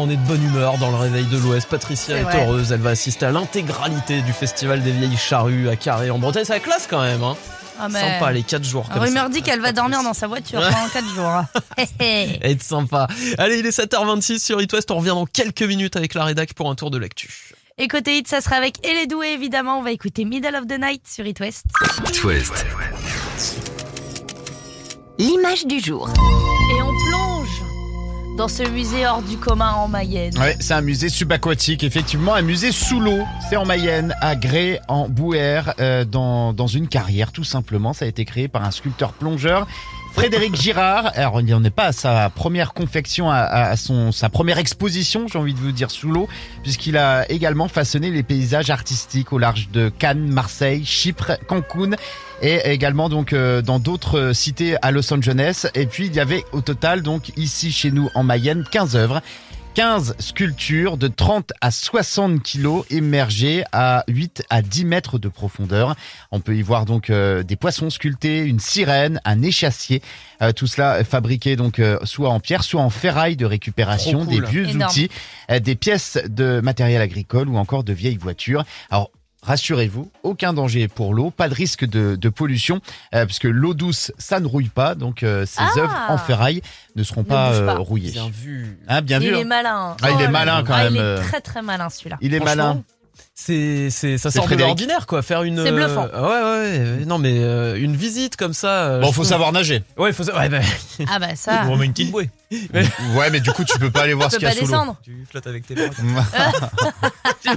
On est de bonne humeur dans le réveil de l'Ouest. Patricia est heureuse. Elle va assister à l'intégralité du festival des vieilles charrues à Carré en Bretagne. C'est la classe quand même. Hein. Ah, mais- Sympa les 4 jours. La comme ça. rumeur dit qu'elle va dormir dans sa voiture pendant 4 jours. Être sympa. Allez, il est 7h26 sur It West. On revient dans quelques minutes avec la rédac pour un tour de l'actu. Et côté hit, ça sera avec Elle est douée, évidemment. On va écouter Middle of the Night sur It West. It West. L'image du jour. Et on plonge dans ce musée hors du commun en Mayenne. Ouais, c'est un musée subaquatique, effectivement, un musée sous l'eau. C'est en Mayenne, à Gré, en Bouère, euh, dans, dans une carrière, tout simplement. Ça a été créé par un sculpteur plongeur. Frédéric Girard, alors on n'est pas à sa première confection, à, à son, sa première exposition, j'ai envie de vous dire, sous l'eau, puisqu'il a également façonné les paysages artistiques au large de Cannes, Marseille, Chypre, Cancun et également donc euh, dans d'autres euh, cités à Los Angeles. Et puis il y avait au total donc ici chez nous en Mayenne 15 œuvres. 15 sculptures de 30 à 60 kilos immergées à 8 à 10 mètres de profondeur. On peut y voir donc euh, des poissons sculptés, une sirène, un échassier. Euh, tout cela fabriqué donc euh, soit en pierre, soit en ferraille de récupération, cool. des vieux Énorme. outils, euh, des pièces de matériel agricole ou encore de vieilles voitures. Alors Rassurez-vous, aucun danger pour l'eau, pas de risque de, de pollution, euh, puisque l'eau douce, ça ne rouille pas, donc euh, ces Ah. œuvres en ferraille ne seront Ne pas, bouge euh, pas. rouillées. Bien vu. Hein, bien il vu. est hein. malin. Ah, il est là malin là. quand Ah, même, Il est euh. très très malin celui-là. Il est Franchement, malin. C'est, c'est, ça C'est sort de Frédéric. l'ordinaire, quoi. Faire une. C'est bluffant. euh, ouais, ouais, ouais. Non, mais euh, une visite comme ça. euh, Bon, je faut trouve- savoir nager. Ouais, faut savoir. Ouais, bah, Ah bah ça, on remet une petite bouée. Ouais, mais du coup, tu peux pas aller voir tu ce peux qu'il y pas a sous l'eau. descendre. Tu flottes avec tes bras.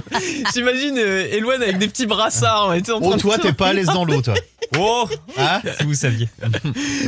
J'imagine euh, avec des petits brassards. en train Oh, toi, t'es pas à l'aise dans l'eau, toi. Oh Hein Si vous saviez.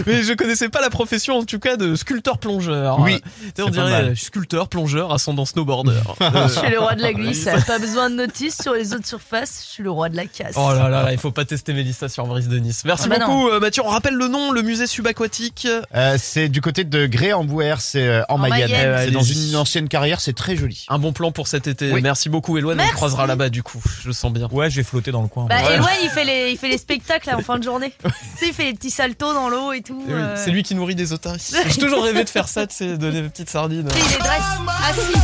Mais je connaissais pas la profession, en tout cas, de sculpteur plongeur. Oui, Euh, tu sais, on dirait sculpteur, plongeur, ascendant snowboarder. Euh, Je suis le roi de la glisse. Pas besoin de notice sur les autres surfaces. Je suis le roi de la casse. Oh là là, là, il faut pas tester Mélissa sur Brise de Nice. Merci Ah bah beaucoup euh, Mathieu. On rappelle le nom, le musée subaquatique. Euh, c'est du côté de Gré en C'est euh, en, En Mayenne. Mayenne. Euh, c'est dans une ancienne carrière, c'est très joli. Un bon plan pour cet été. Oui. Merci beaucoup Eloane, on croisera là-bas du coup. Je le sens bien. Ouais, je vais flotter dans le coin. Bah, Ouais. Eloane, il fait les, il fait les spectacles en fin de journée. tu sais, il fait les petits saltos dans l'eau et tout. Oui, euh. C'est lui qui nourrit des otaries. J'ai toujours rêvé de faire ça, tu sais, donner des petites sardines. Il les dresse assis.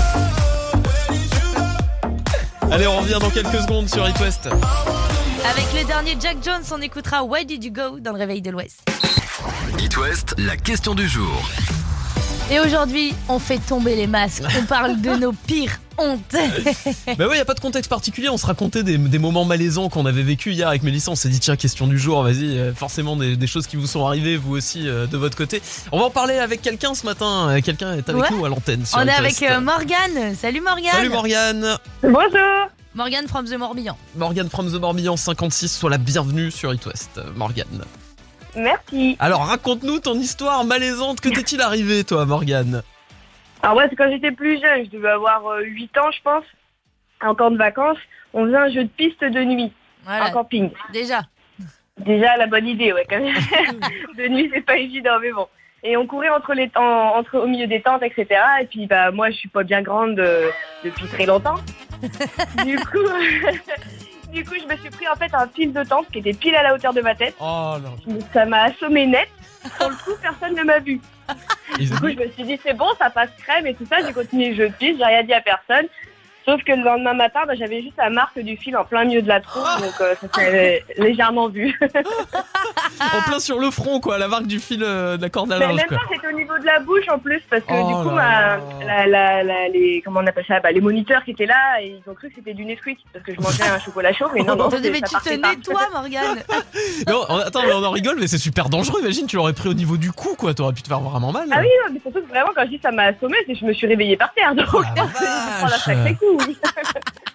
Allez, on revient dans quelques secondes sur It West. Avec le dernier Jack Jones, on écoutera Why Did You Go dans le réveil de l'Ouest. It West, la question du jour. Et aujourd'hui, on fait tomber les masques. On parle de nos pires hontes. Bah ouais, y a pas de contexte particulier. On se racontait des, des moments malaisants qu'on avait vécu hier avec Mélissa. On s'est dit tiens, question du jour. Vas-y, euh, forcément des, des choses qui vous sont arrivées vous aussi euh, de votre côté. On va en parler avec quelqu'un ce matin. Euh, Quelqu'un est avec Ouais. nous à l'antenne. sur on est avec euh, Morgane. Salut Morgane. Salut Morgane. Bonjour Morgane from the Morbihan. Morgane from the Morbihan 56. Sois la bienvenue sur It West. Morgane. Merci. Alors raconte-nous ton histoire malaisante. Que t'est-il arrivé toi, Morgane? Alors moi, c'est quand j'étais plus jeune, je devais avoir euh, 8 ans, je pense, en camp de vacances. On faisait un jeu de piste de nuit, Voilà. en camping. Déjà. Déjà, la bonne idée, ouais, quand même. de nuit, c'est pas évident, mais bon. Et on courait entre les en- entre au milieu des tentes, etc. Et puis, bah, moi, je suis pas bien grande euh, depuis très longtemps. du coup, du coup, je me suis pris en fait un fil de tente qui était pile à la hauteur de ma tête. Oh non. Ça m'a assommé net. Sur le coup, personne ne m'a vu. Du coup, je me suis dit, c'est bon, ça passe crème et tout ça. J'ai continué le jeu de piste, j'ai rien dit à personne. Sauf que le lendemain matin, bah, j'avais juste la marque du fil en plein milieu de la troupe, donc euh, ça s'est légèrement vu. En plein sur le front, quoi, la marque du fil euh, de la corde à Mais linge, même quoi. pas, c'était au niveau de la bouche en plus, parce que Oh du coup, là ma- là. la, la, la- les, comment on appelle ça, bah, les moniteurs qui étaient là, et ils ont cru que c'était du Nesquik, parce que je mangeais un chocolat chaud, mais non, non, mais tu te nettoies, Morgane. Mais on- on- attends, mais on en rigole, mais c'est super dangereux. Imagine, tu l'aurais pris au niveau du cou, quoi. T'aurais pu te faire vraiment mal. Ah oui, non, mais surtout que vraiment, quand je dis ça m'a assommé, c'est que je me suis réveillée par terre, donc Oh la je prends la vache. sacré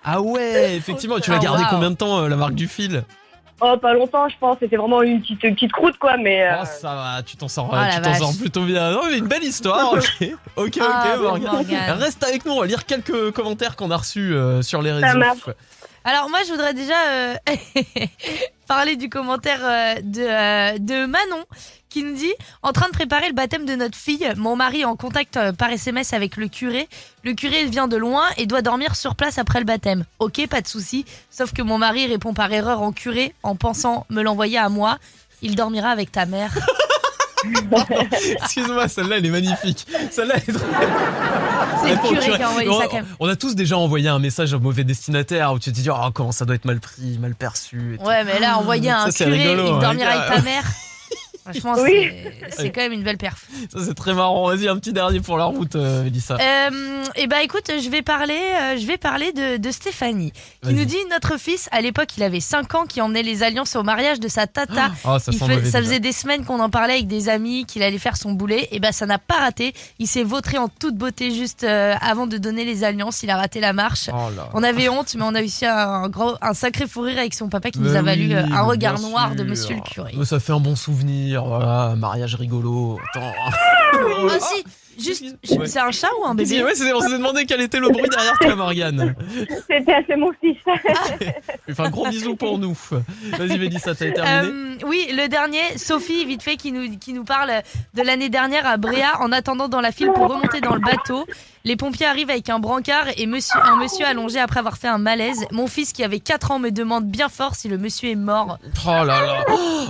Ah ouais, effectivement. Tu l'as Ah, gardé combien de temps, euh, la marque du fil? Oh, pas longtemps, je pense, c'était vraiment une petite, une petite croûte, quoi, mais... euh, Oh, ça va, tu t'en sors, Oh, tu t'en sors plutôt bien. Non, mais une belle histoire. Ok, ok, ok, Ah. Morgane. Reste avec nous. On va lire quelques commentaires qu'on a reçus euh, sur les réseaux. marche. Alors moi, je voudrais déjà euh, parler du commentaire euh, de, euh, de Manon qui nous dit en train de préparer le baptême de notre fille, mon mari est en contact euh, par SMS avec le curé. Le curé vient de loin et doit dormir sur place après le baptême. Ok, pas de souci. Sauf que mon mari répond par erreur en curé en pensant me l'envoyer à moi. Il dormira avec ta mère. Excuse-moi, celle-là, elle est magnifique. Celle-là, elle est trop C'est le curé qui a envoyé on, ça quand même. on a tous déjà envoyé un message au mauvais destinataire où tu te dis oh, comment ça doit être mal pris, mal perçu. et tout. Ouais, mais là, envoyer un curé, rigolo, il hein, dormira gars. avec ta mère. Franchement, Oui. c'est- c'est quand même une belle perf. Ça c'est très marrant. Vas-y, un petit dernier pour la route, euh, Mélissa. Euh, et bah écoute, je vais parler, euh, je vais parler de, de Stéphanie, qui nous dit notre fils, à l'époque, il avait 5 ans, qui emmenait les alliances au mariage de sa tata. Oh, ça Il fait- faisait des semaines qu'on en parlait avec des amis, qu'il allait faire son boulet. Et bah ça n'a pas raté. Il s'est vautré en toute beauté juste euh, avant de donner les alliances. Il a raté la marche. Oh là. On avait honte, mais on a réussi un, un gros, un sacré fou rire avec son papa qui nous a valu oui, un regard noir de. Monsieur le curé. Ça fait un bon souvenir, voilà, mariage rigolo. Attends. Ah si, juste, je- Ouais. c'est un chat ou un Vas-y, bébé? Ouais, c'est- on s'est demandé quel était le bruit derrière toi, Morgane. C'était c'est mon fils. Un gros bisou pour nous. Vas-y, Mélissa, t'as terminé Euh, oui, le dernier, Sophie, vite fait, qui nous, qui nous parle de l'année dernière à Bréa, en attendant dans la file pour remonter dans le bateau. Les pompiers arrivent avec un brancard et monsieur, un monsieur allongé après avoir fait un malaise. Mon fils, qui avait 4 ans, me demande bien fort si le monsieur est mort. Oh là là.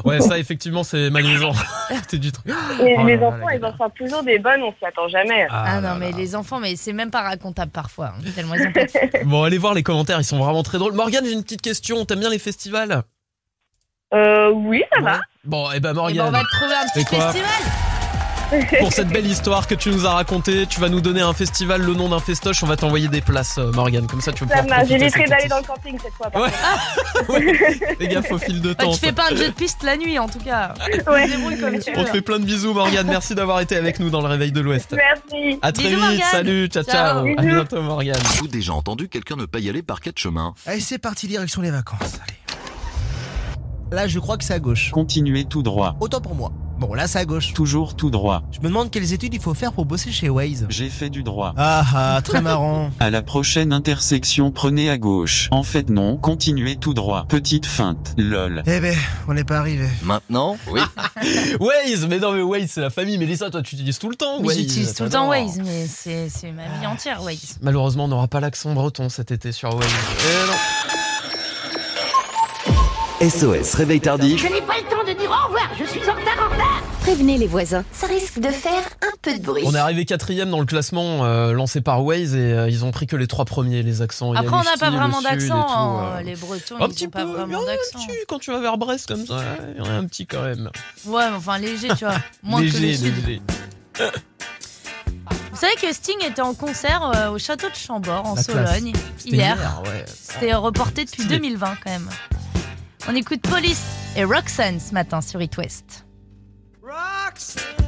Ouais, ça, effectivement, c'est malaisant. c'est du truc. Et Oh les là là, enfants, ils en sortent toujours des bonnes, on s'y attend jamais. Ah, là non, mais là. les enfants, mais c'est même pas racontable parfois. hein, tellement ils ont. Bon, allez voir les commentaires, ils sont vraiment très drôles. Morgane, j'ai une petite question. T'aimes bien les festivals? Euh, oui, ça va. Bon, et ben Eh ben, Morgane, on va te trouver un petit festival. Pour cette belle histoire que tu nous as racontée, tu vas nous donner un festival, le nom d'un festoche. On va t'envoyer des places, euh, Morgane. Comme ça, tu vas Ça pouvoir marche. J'éviterai d'aller dans le camping cette fois. Ouais. Ouais. Fais gaffe au fil de Bah, temps. tu fais pas un jeu de piste la nuit en tout cas. Ouais. Débrouille comme tu On te fait plein de bisous, Morgane. Merci d'avoir été avec nous dans le réveil de l'Ouest. Merci. À très Bisous, vite. Morgane. Salut. Ciao, Ciao. ciao. À Bisous. bientôt, Morgane. Vous déjà entendu quelqu'un ne pas y aller par quatre chemins? Allez, c'est parti, direction les vacances. Allez. Là, je crois que c'est à gauche. Continuez tout droit. Autant pour moi. Bon, là, c'est à gauche. Toujours tout droit. Je me demande quelles études il faut faire pour bosser chez Waze. J'ai fait du droit. Ah ah, très marrant. À la prochaine intersection, prenez à gauche. En fait, non, continuez tout droit. Petite feinte. Lol. Eh ben, on n'est pas arrivé. Maintenant, oui. Waze, mais non, mais Waze, c'est la famille. Mélissa, toi, tu utilises tout le temps. Mais Waze. J'utilise tout le temps. Waze, mais c'est c'est ma vie entière Waze. Malheureusement, on n'aura pas l'accent breton cet été sur Waze. Eh non. SOS, réveil tardif. n'ai pas le temps de dire au revoir, je suis en. Prévenez les voisins, ça risque de faire un peu de bruit. On est arrivé quatrième dans le classement euh, lancé par Waze et euh, ils ont pris que les trois premiers, les accents. Il y a Après, on n'a pas le vraiment d'accent. tout, hein. euh. Les Bretons, Un ils petit ont pas vraiment il y en a un d'accent. petit, quand tu vas vers Brest comme ça, il y en a un petit quand même. Ouais, mais enfin léger, tu vois. Moins que le léger, sud. léger. Vous savez que Sting était en concert euh, au château de Chambord, en La. Sologne, C'était hier. ouais. C'était reporté depuis Stylé. 2020 quand même. On écoute Police et Roxanne ce matin sur It West. You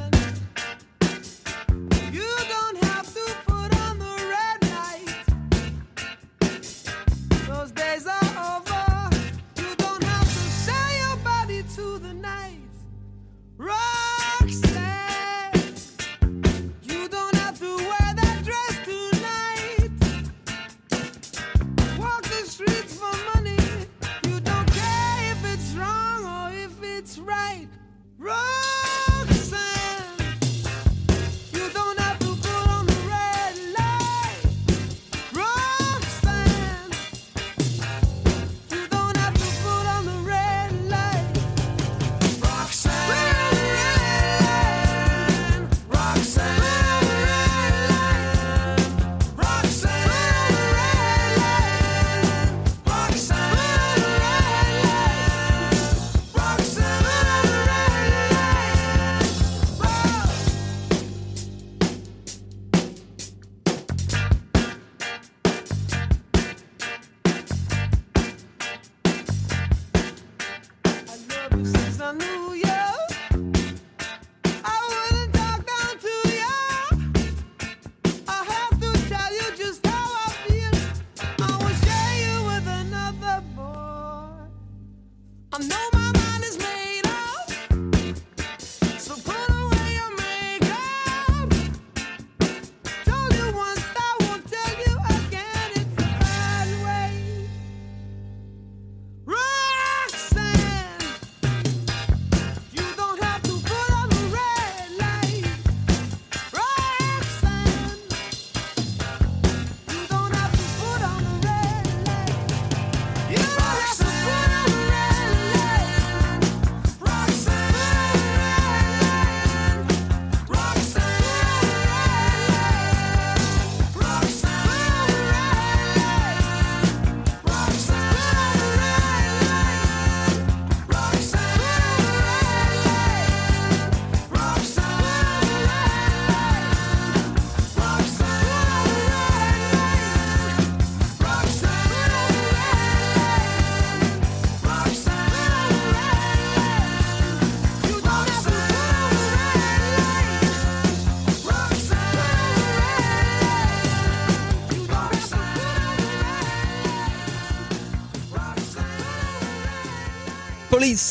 know my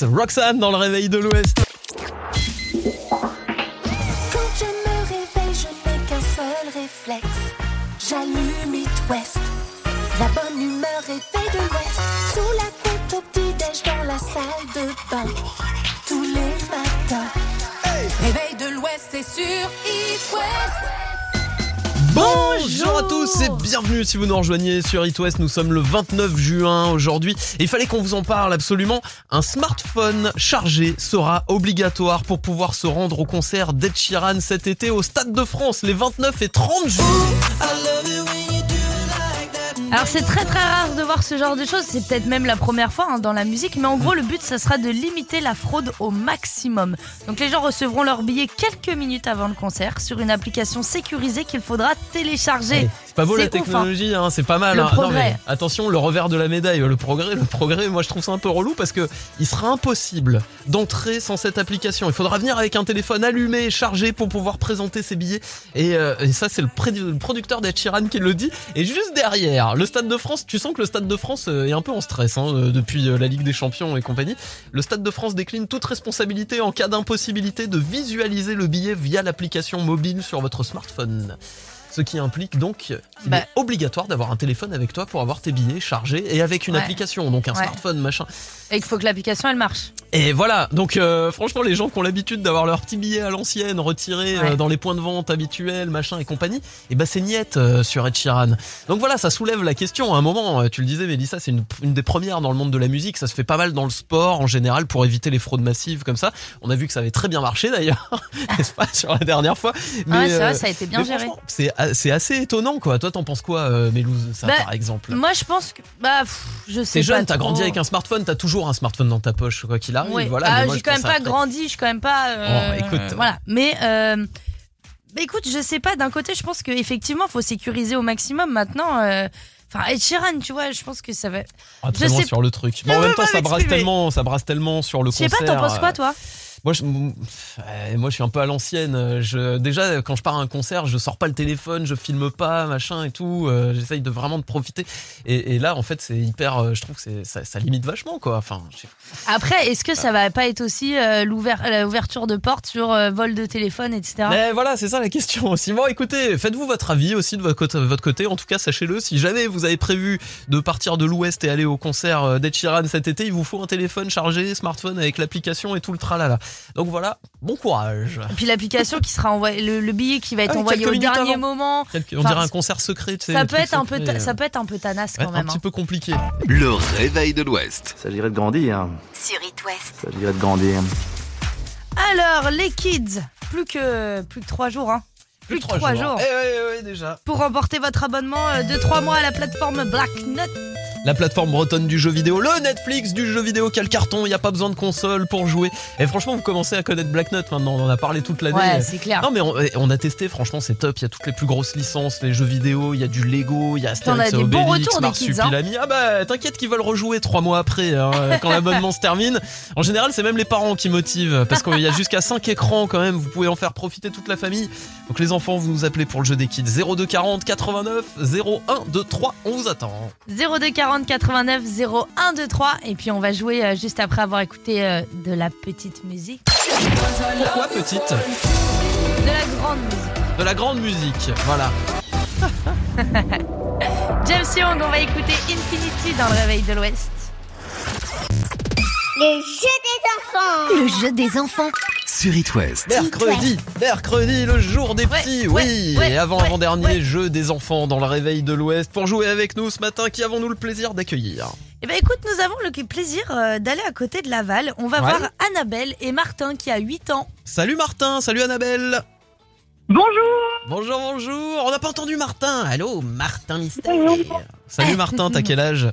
Roxanne dans le réveil de l'Ouest. Bienvenue si vous nous rejoignez sur It West. Nous sommes le 29 juin aujourd'hui il fallait qu'on vous en parle absolument. Un smartphone chargé sera obligatoire pour pouvoir se rendre au concert d'Ed Sheeran cet été au Stade de France les 29 et 30 juin. Alors c'est très très rare de voir ce genre de choses, c'est peut-être même la première fois hein, dans la musique, mais en gros le but ça sera de limiter la fraude au maximum. Donc les gens recevront leur billet quelques minutes avant le concert sur une application sécurisée qu'il faudra télécharger. C'est pas beau la technologie, hein, c'est pas mal. Le hein. Non, progrès. mais attention, le revers de la médaille, le progrès, le progrès, moi je trouve ça un peu relou parce que il sera impossible d'entrer sans cette application. Il faudra venir avec un téléphone allumé et chargé pour pouvoir présenter ses billets. Et, euh, et ça, c'est le, producteur d'Ed Sheeran qui le dit. Et juste derrière, le Stade de France, tu sens que le Stade de France euh, est un peu en stress hein, euh, depuis la Ligue des Champions et compagnie. Le Stade de France décline toute responsabilité en cas d'impossibilité de visualiser le billet via l'application mobile sur votre smartphone. Ce qui implique donc qu'il Bah. est obligatoire d'avoir un téléphone avec toi pour avoir tes billets chargés et avec une Ouais. application, donc un Ouais. smartphone, machin. Et qu'il faut que l'application elle marche. Et voilà, donc euh, franchement les gens qui ont l'habitude d'avoir leurs petits billets à l'ancienne retirés euh, Ouais. dans les points de vente habituels, machin et compagnie, et bah c'est niette euh, sur Ed Sheeran. Donc voilà, ça soulève la question. À un moment, tu le disais Mélissa, c'est une, une des premières dans le monde de la musique, ça se fait pas mal dans le sport en général pour éviter les fraudes massives comme ça. On a vu que ça avait très bien marché d'ailleurs, n'est-ce pas, sur la dernière fois. Ah ouais, c'est euh, vrai, ça a été bien mais géré. C'est c'est assez étonnant quoi. Toi t'en penses quoi euh, Mélouse, ça Bah, par exemple Moi je pense que. Bah, pff, je sais T'es jeune, t'as grandi avec un smartphone, t'as toujours un smartphone dans ta poche, quoi qu'il arrive. Ouais. Voilà, Ah, j'ai je quand même pas grandi, je suis quand même pas. euh, Oh, écoute. Voilà. Mais. euh, bah, écoute, je sais pas. D'un côté, je pense qu'effectivement, faut sécuriser au maximum. Maintenant, euh, enfin, Ed Sheeran, tu vois, je pense que ça va. Ah, je sais- sur le truc. Je Mais en même temps, ça brasse tellement, ça brasse tellement sur le Je sais concert. pas, t'en penses quoi, euh, toi? Moi, je, euh, moi, je suis un peu à l'ancienne. Je, déjà, quand je pars à un concert, je sors pas le téléphone, je filme pas, machin et tout. Euh, J'essaye de vraiment de profiter. Et, et là, en fait, c'est hyper. euh, Je trouve que ça, ça limite vachement, quoi. Enfin, je. Après, est-ce que ça va pas être aussi euh, l'ouver- l'ouverture de porte sur euh, vol de téléphone, etc. Mais voilà, c'est ça la question aussi. Bon, écoutez, faites-vous votre avis aussi de votre côté. En tout cas, sachez-le, si jamais vous avez prévu de partir de l'Ouest et aller au concert d'Ed Sheeran cet été, il vous faut un téléphone chargé, smartphone avec l'application et tout le tralala. Donc voilà, bon courage. Et puis l'application qui sera envoyée, le, le billet qui va être Ah, envoyé au dernier avant. moment. Quelque- on Enfin, dirait un concert secret, tu sais. Ça le peut être un peu, ta- ça peut être un peu tanasse ouais, quand un même. petit hein. peu compliqué. Le réveil de l'Ouest. Il s'agirait de grandir. Sur It West. Il s'agirait de grandir. Alors, les kids, plus que plus que trois jours, hein. Plus, que trois jours. Eh ouais, ouais, déjà. Pour remporter votre abonnement euh, de 3 mois à la plateforme Black Nut. La plateforme bretonne du jeu vidéo, le Netflix du jeu vidéo, quel carton, il n'y a pas besoin de console pour jouer. Et franchement, vous commencez à connaître Black Nut maintenant, on en a parlé toute l'année. Ouais, c'est clair. Non mais on, on a testé, franchement c'est top, il y a toutes les plus grosses licences, les jeux vidéo, il y a du Lego, il y a on a Astérix des bons Obélix, retours des kids, hein. Marsupilami. Ah bah t'inquiète qu'ils veulent rejouer trois mois après, hein, quand l'abonnement se termine. En général c'est même les parents qui motivent, parce qu'il y a jusqu'à 5 écrans quand même, vous pouvez en faire profiter toute la famille. Donc les enfants, vous nous appelez pour le jeu des kids 0240 89 0123, on vous attend. 02 40 89 01 23 et puis on va jouer euh, juste après avoir écouté euh, de la petite musique. Pourquoi petite? De la grande musique. De la grande musique, voilà. James Young, on va écouter Infinity dans le réveil de l'Ouest. Le jeu des enfants. Le jeu des enfants. Sur It West. Mercredi, mercredi, le jour des petits, oui. ouais, et avant ouais, avant-dernier ouais. jeu des enfants dans le réveil de l'Ouest. Pour jouer avec nous ce matin, qui avons-nous le plaisir d'accueillir? Eh ben écoute, nous avons le plaisir euh, d'aller à côté de Laval. On va Ouais. voir Annabelle et Martin qui a 8 ans. Salut Martin, salut Annabelle. Bonjour Bonjour, bonjour. On n'a pas entendu Martin. Allô, Martin Mystère. Salut Martin, t'as quel âge?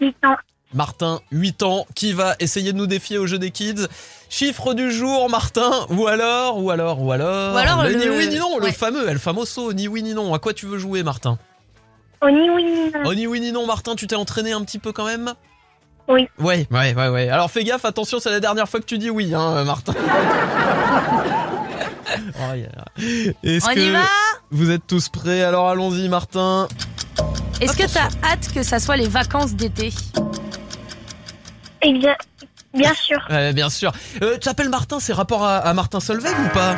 8 ans. Martin, 8 ans, qui va essayer de nous défier au jeu des kids? Chiffre du jour, Martin, ou alors, ou alors, ou alors. Ou alors le, le- ni oui ni non, le fameux, el famoso, ni oui ni non. À quoi tu veux jouer, Martin? Oni oui. Oh ni oui ni non, Martin, tu t'es entraîné un petit peu quand même? Oui. Ouais, ouais, ouais, ouais. Alors fais gaffe, attention, c'est la dernière fois que tu dis oui, hein, Martin. Oh, yeah. Est-ce On y que va? vous êtes tous prêts? Alors allons-y, Martin. Est-ce que t'as hâte que ça soit les vacances d'été? Bien, bien sûr. Ouais, bien sûr. Euh, tu t'appelles Martin, c'est rapport à, à Martin Solveig ou pas?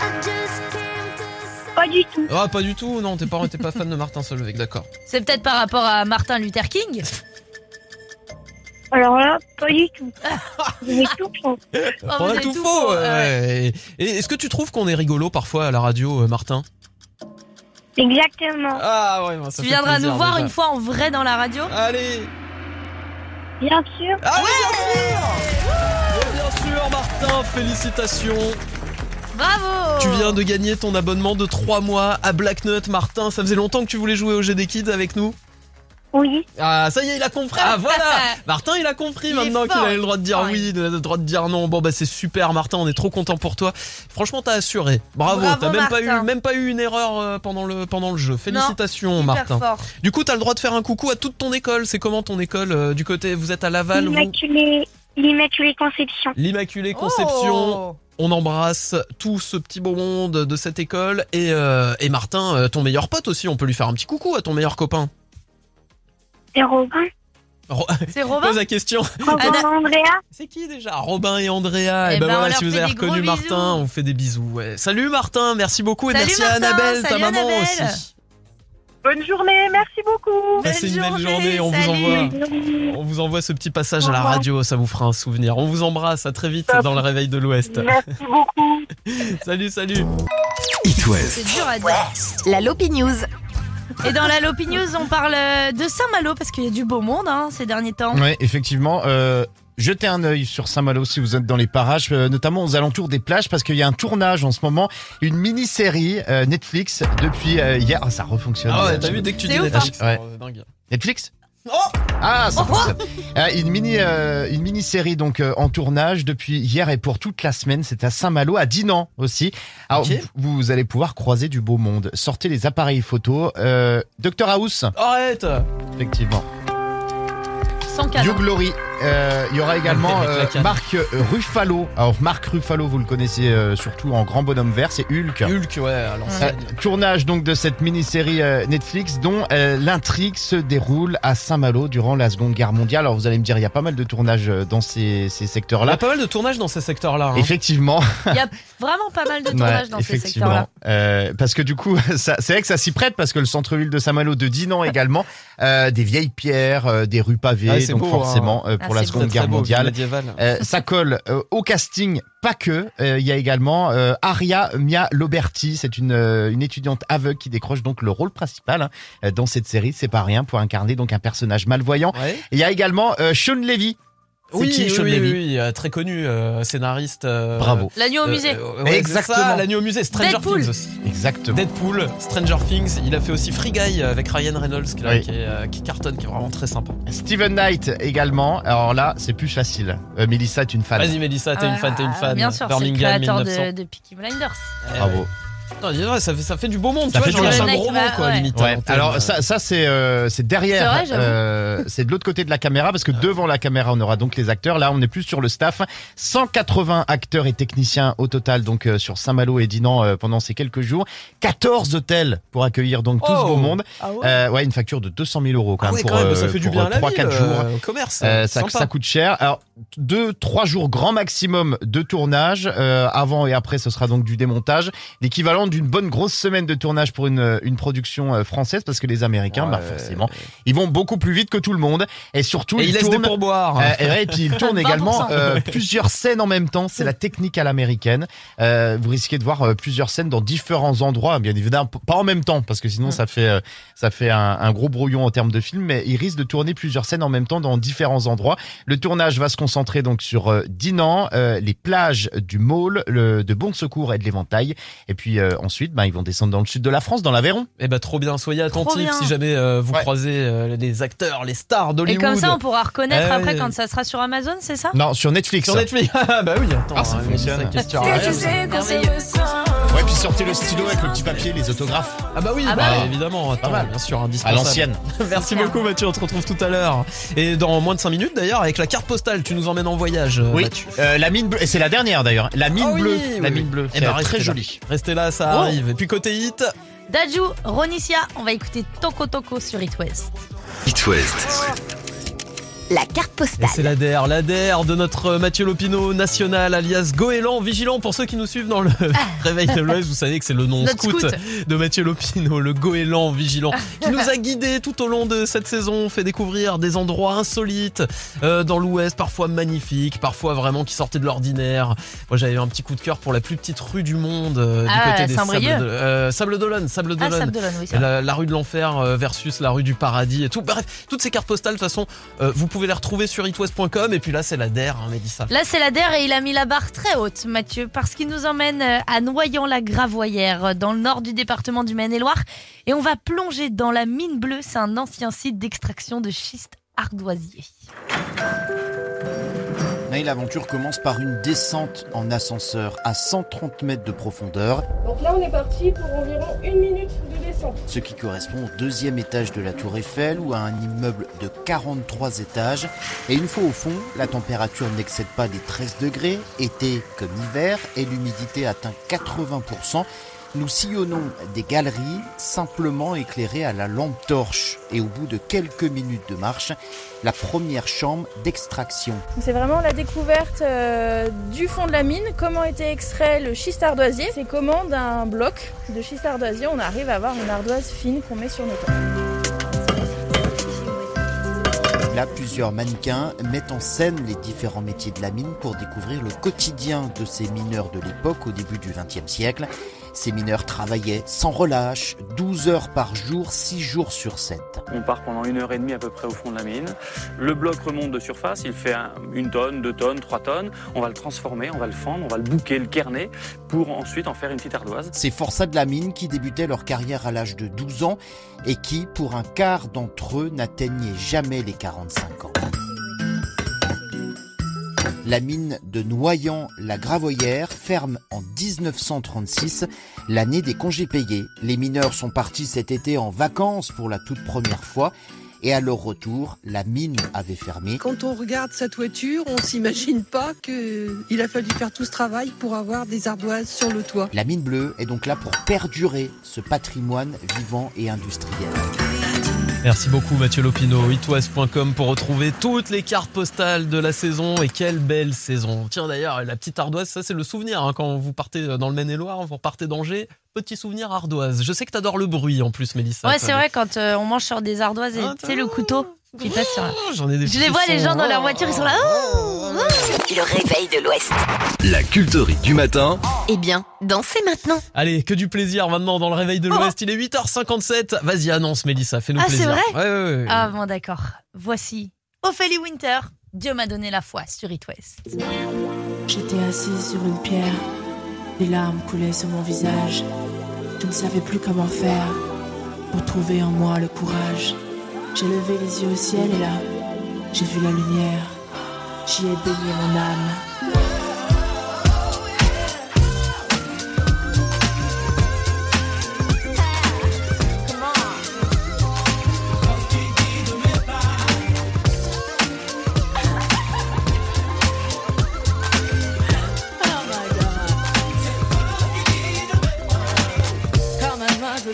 Pas du tout. Ah, pas du tout, non, t'es pas, t'es pas fan de Martin Solveig, d'accord. C'est peut-être par rapport à Martin Luther King? Alors là, pas du tout. Vous êtes tout faux. Oh, On vous a êtes tout faux. faux, ouais. Et est-ce que tu trouves qu'on est rigolo parfois à la radio, euh, Martin? Exactement. Ah ouais, ça Tu fait viendras plaisir, nous voir déjà. une fois en vrai dans la radio? Allez Bien sûr. Allez, bien sûr. Bien sûr, Martin, félicitations. Bravo. Tu viens de gagner ton abonnement de 3 mois à Black Nut, Martin. Ça faisait longtemps que tu voulais jouer au GD Kids avec nous Oui. Ah, ça y est, il a compris. Ah, voilà. Martin, il a compris Il maintenant qu'il avait le droit de dire oui, de- le droit de dire non. Bon, bah, c'est super, Martin. On est trop content pour toi. Franchement, t'as assuré. Bravo. Bravo, T'as même pas eu, même pas eu une erreur euh, pendant le, pendant le jeu. Félicitations, Martin. fort. Du coup, t'as le droit de faire un coucou à toute ton école. C'est comment ton école euh, du côté Vous êtes à Laval, vous? L'Immaculée, Conception. L'Immaculée Conception. Oh. On embrasse tout ce petit beau monde de cette école et, euh, et Martin, ton meilleur pote aussi. On peut lui faire un petit coucou à ton meilleur copain. Et Robin. Ro- C'est Robin Pose la question. Robin Anna- Andrea. C'est qui déjà Robin et Andrea. Eh Et ben ben, on voilà, leur si vous fait avez des gros reconnu bisous. Martin, on fait des bisous. Ouais. Salut Martin, merci beaucoup et Salut merci à Martin, Annabelle, ta salut maman Annabelle. aussi. Bonne journée, merci beaucoup. Passez une belle journée, on salut. vous envoie. On vous envoie ce petit passage à la radio, ça vous fera un souvenir. On vous embrasse, à très vite dans le réveil de l'Ouest. Merci beaucoup. Salut, salut. It West. C'est dur à dire. La Lopi News. Et dans la Lopi News, on parle euh, de Saint-Malo parce qu'il y a du beau monde hein, ces derniers temps. Ouais, effectivement. Euh, jetez un œil sur Saint-Malo si vous êtes dans les parages, euh, notamment aux alentours des plages, parce qu'il y a un tournage en ce moment, une mini-série euh, Netflix depuis hier. Ah, ça refonctionne. Ah ouais, t'as vu dès que tu dis ouf, Netflix, hein. Ouais. Netflix? Oh Ah, ça fonctionne. Euh, une mini, euh, une mini série donc euh, en tournage depuis hier et pour toute la semaine. C'est à Saint-Malo, à Dinan aussi. Alors vous, vous allez pouvoir croiser du beau monde. Sortez les appareils photo. Euh, Dr House, Arrête effectivement. Sans. You Glory. Euh, Il y aura également euh. Marc Ruffalo. Alors Marc Ruffalo, vous le connaissez euh, surtout en grand bonhomme vert, c'est Hulk. Hulk, ouais, à Euh, l'ancienne. tournage donc de cette mini-série euh, Netflix dont euh, l'intrigue se déroule à Saint-Malo durant la Seconde Guerre mondiale. Alors vous allez me dire, il y a pas mal de tournages euh, dans ces, ces Il y secteurs-là. a pas mal de tournages dans ces secteurs-là. hein. Effectivement, Il y a vraiment pas mal de tournages Ouais, dans ces secteurs-là. Euh, parce que du coup, ça- c'est vrai que ça s'y prête parce que le centre-ville de Saint-Malo de Dinan également, euh, des vieilles pierres, euh, des rues pavées, Ah, c'est donc beau, forcément euh, Ah, pour la Seconde Guerre beau, mondiale. Euh, ça colle euh, au casting, pas que. Euh, Il y a également euh, Aria Mia Loberti, c'est une, euh, une étudiante aveugle qui décroche donc le rôle principal hein, euh, dans cette série. C'est pas rien pour incarner donc un personnage malvoyant. Ouais. Il y a également euh, Sean Levy. C'est Oui, qui oui, oui, euh, très connu, euh, scénariste. euh, Bravo. La nuit au musée. euh, ouais, Exactement. ça, la nuit au musée, Stranger Deadpool. Things aussi. Exactement. Deadpool, Stranger Things, il a fait aussi Free Guy avec Ryan Reynolds qui, Oui. qui, est, euh, qui cartonne, qui est vraiment très sympa. Steven Knight également. Alors là, c'est plus facile. Euh, Mélissa est une fan. Vas-y Mélissa, t'es une fan, t'es une Ah, fan. Bien sûr, c'est le Birmingham créateur 1900. de, de Peaky Blinders. Eh Bravo. Non, ça, fait, ça fait du beau monde, Ça tu fait vois, du genre monde. un gros va- quoi, ouais. limite. Ouais. Alors ça, ça c'est euh, c'est derrière. C'est vrai, j'avoue. euh, c'est de l'autre côté de la caméra parce que devant la caméra, on aura donc les acteurs. Là, on est plus sur le staff. 180 acteurs et techniciens au total, donc euh, sur Saint-Malo et Dinan euh, pendant ces quelques jours. 14 hôtels pour accueillir donc tout ce Oh. beau monde. Ah ouais. Euh, ouais, une facture de 200 000 euros quand Ah même pour, quand même, ça fait du pour, bien euh, à la 3-4 ville, jours. euh, commerce. Euh, ça, ça coûte cher. Alors, deux, trois jours grand maximum de tournage. Euh, avant et après, ce sera donc du démontage. L'équivalent d'une bonne grosse semaine de tournage pour une, une production euh, française, parce que les Américains, bah Ouais. forcément, ils vont beaucoup plus vite que tout le monde. Et surtout, Et il ils laisse des tournent. pourboires. Euh, et, puis ils tournent 20%. également euh, plusieurs scènes en même temps. C'est la technique à l'américaine. Euh, vous risquez de voir euh, plusieurs scènes dans différents endroits, bien évidemment, pas en même temps, parce que sinon ça fait euh, ça fait un, un gros brouillon en termes de film. Mais ils risquent de tourner plusieurs scènes en même temps dans différents endroits. Le tournage va se concentrer donc sur euh, Dinan, euh, les plages du Môle, le, de Bon Secours et de l'Éventail. Et puis euh, ensuite, ben, ils vont descendre dans le sud de la France, dans l'Aveyron. Eh ben trop bien, soyez attentifs bien. si jamais euh, vous Ouais. croisez euh, les acteurs, les stars Et d'Hollywood. comme ça, on pourra reconnaître après quand ça sera sur Amazon, c'est ça? Non, sur Netflix. Sur Netflix. Ah bah oui, attends. Ah, ça hein, fonctionne. ça question À. Ouais, puis sortez le stylo avec le petit papier, les autographes. Ah bah oui, Ah bah, bah. évidemment, attends, mal. bien sûr, À indispensable. l'ancienne. Merci beaucoup Mathieu, on te retrouve tout à l'heure. Et dans moins de 5 minutes d'ailleurs, avec la carte postale, tu nous emmènes en voyage, Oui, Mathieu. euh, la mine bleue, et c'est la dernière d'ailleurs. La mine Ah bleue, oui, la oui. mine bleue, Eh c'est ben, très restez là. joli. Restez là, ça Oh. arrive. Et puis côté hit, Daju, Ronicia, on va écouter Toko Toko sur It West. It West. La carte postale. c'est l'ADER, l'ADER de notre Mathieu Lopino national, alias Goéland, vigilant pour ceux qui nous suivent dans le réveil de l'Ouest. Vous savez que c'est le nom scout, scout. de Mathieu Lopino, le Goéland vigilant, qui nous a guidés tout au long de cette saison, fait découvrir des endroits insolites euh, dans l'Ouest, parfois magnifiques, parfois vraiment qui sortaient de l'ordinaire. Moi j'avais un petit coup de cœur pour la plus petite rue du monde, euh, Ah, du côté des Sables de- euh, Sable d'Olonne, Sable Ah. Sable oui, la, la rue de l'enfer versus la rue du paradis et tout. Bref, toutes ces cartes postales, de toute façon, vous pouvez les retrouver sur itwest.com. Et puis là, c'est la DER, hein, Mélissa. Là, c'est la DER et il a mis la barre très haute, Mathieu, parce qu'il nous emmène euh, à Noyant-la-Gravoyère, euh, dans le nord du département du Maine-et-Loire. Et on va plonger dans la mine bleue. C'est un ancien site d'extraction de schiste ardoisier. Et l'aventure commence par une descente en ascenseur à 130 mètres de profondeur, Donc là, on est parti pour environ une minute de. Ce qui correspond au deuxième étage de la tour Eiffel ou à un immeuble de 43 étages. Et une fois au fond, la température n'excède pas les 13 degrés, été comme hiver, et l'humidité atteint 80%. Nous sillonnons des galeries simplement éclairées à la lampe torche. Et au bout de quelques minutes de marche, la première chambre d'extraction. C'est vraiment la découverte euh, du fond de la mine, comment était extrait le schiste ardoisier. C'est comment d'un bloc de schiste ardoisier, on arrive à avoir une ardoise fine qu'on met sur nos toits. Là, plusieurs mannequins mettent en scène les différents métiers de la mine pour découvrir le quotidien de ces mineurs de l'époque au début du XXe siècle. Ces mineurs travaillaient sans relâche, 12 heures par jour, 6 jours sur 7. On part pendant une heure et demie à peu près au fond de la mine. Le bloc remonte de surface, il fait un- une tonne, deux tonnes, trois tonnes. On va le transformer, on va le fendre, on va le bouquer, le kerner pour ensuite en faire une petite ardoise. Ces forçats de la mine qui débutaient leur carrière à l'âge de 12 ans et qui, pour un quart d'entre eux, n'atteignaient jamais les 45 ans. La mine de Noyant-la-Gravoyère ferme en 1936, l'année des congés payés. Les mineurs sont partis cet été en vacances pour la toute première fois et à leur retour, la mine avait fermé. Quand on regarde sa toiture, on s'imagine pas qu'il a fallu faire tout ce travail pour avoir des ardoises sur le toit. La mine bleue est donc là pour perdurer ce patrimoine vivant et industriel. Merci beaucoup Mathieu Lopino, itwest.com pour retrouver toutes les cartes postales de la saison et quelle belle saison. Tiens d'ailleurs, la petite ardoise, ça c'est le souvenir hein, quand vous partez dans le Maine-et-Loire, vous repartez d'Angers, petit souvenir ardoise. Je sais que t'adores le bruit en plus Mélissa. Ouais, c'est vrai, quand euh, on mange sur des ardoises et tu sais, le couteau qui passe sur la... J'en ai des Je les vois, les gens dans leur voiture, ils sont là. Oh, Le réveil de l'Ouest. La culterie du matin. Eh bien, dansez maintenant. Allez, que du plaisir maintenant dans le réveil de l'Ouest. Il est 8h57. Vas-y, annonce Mélissa, fais-nous Oh. Ah, c'est plaisir. vrai Ouais, ouais, ouais. Ah bon, d'accord. Voici Ophélie Winter. Dieu m'a donné la foi sur It West. J'étais assise sur une pierre, des larmes coulaient sur mon visage. Je ne savais plus comment faire pour trouver en moi le courage. J'ai levé les yeux au ciel et là, j'ai vu la lumière. J'y ai baigné mon âme.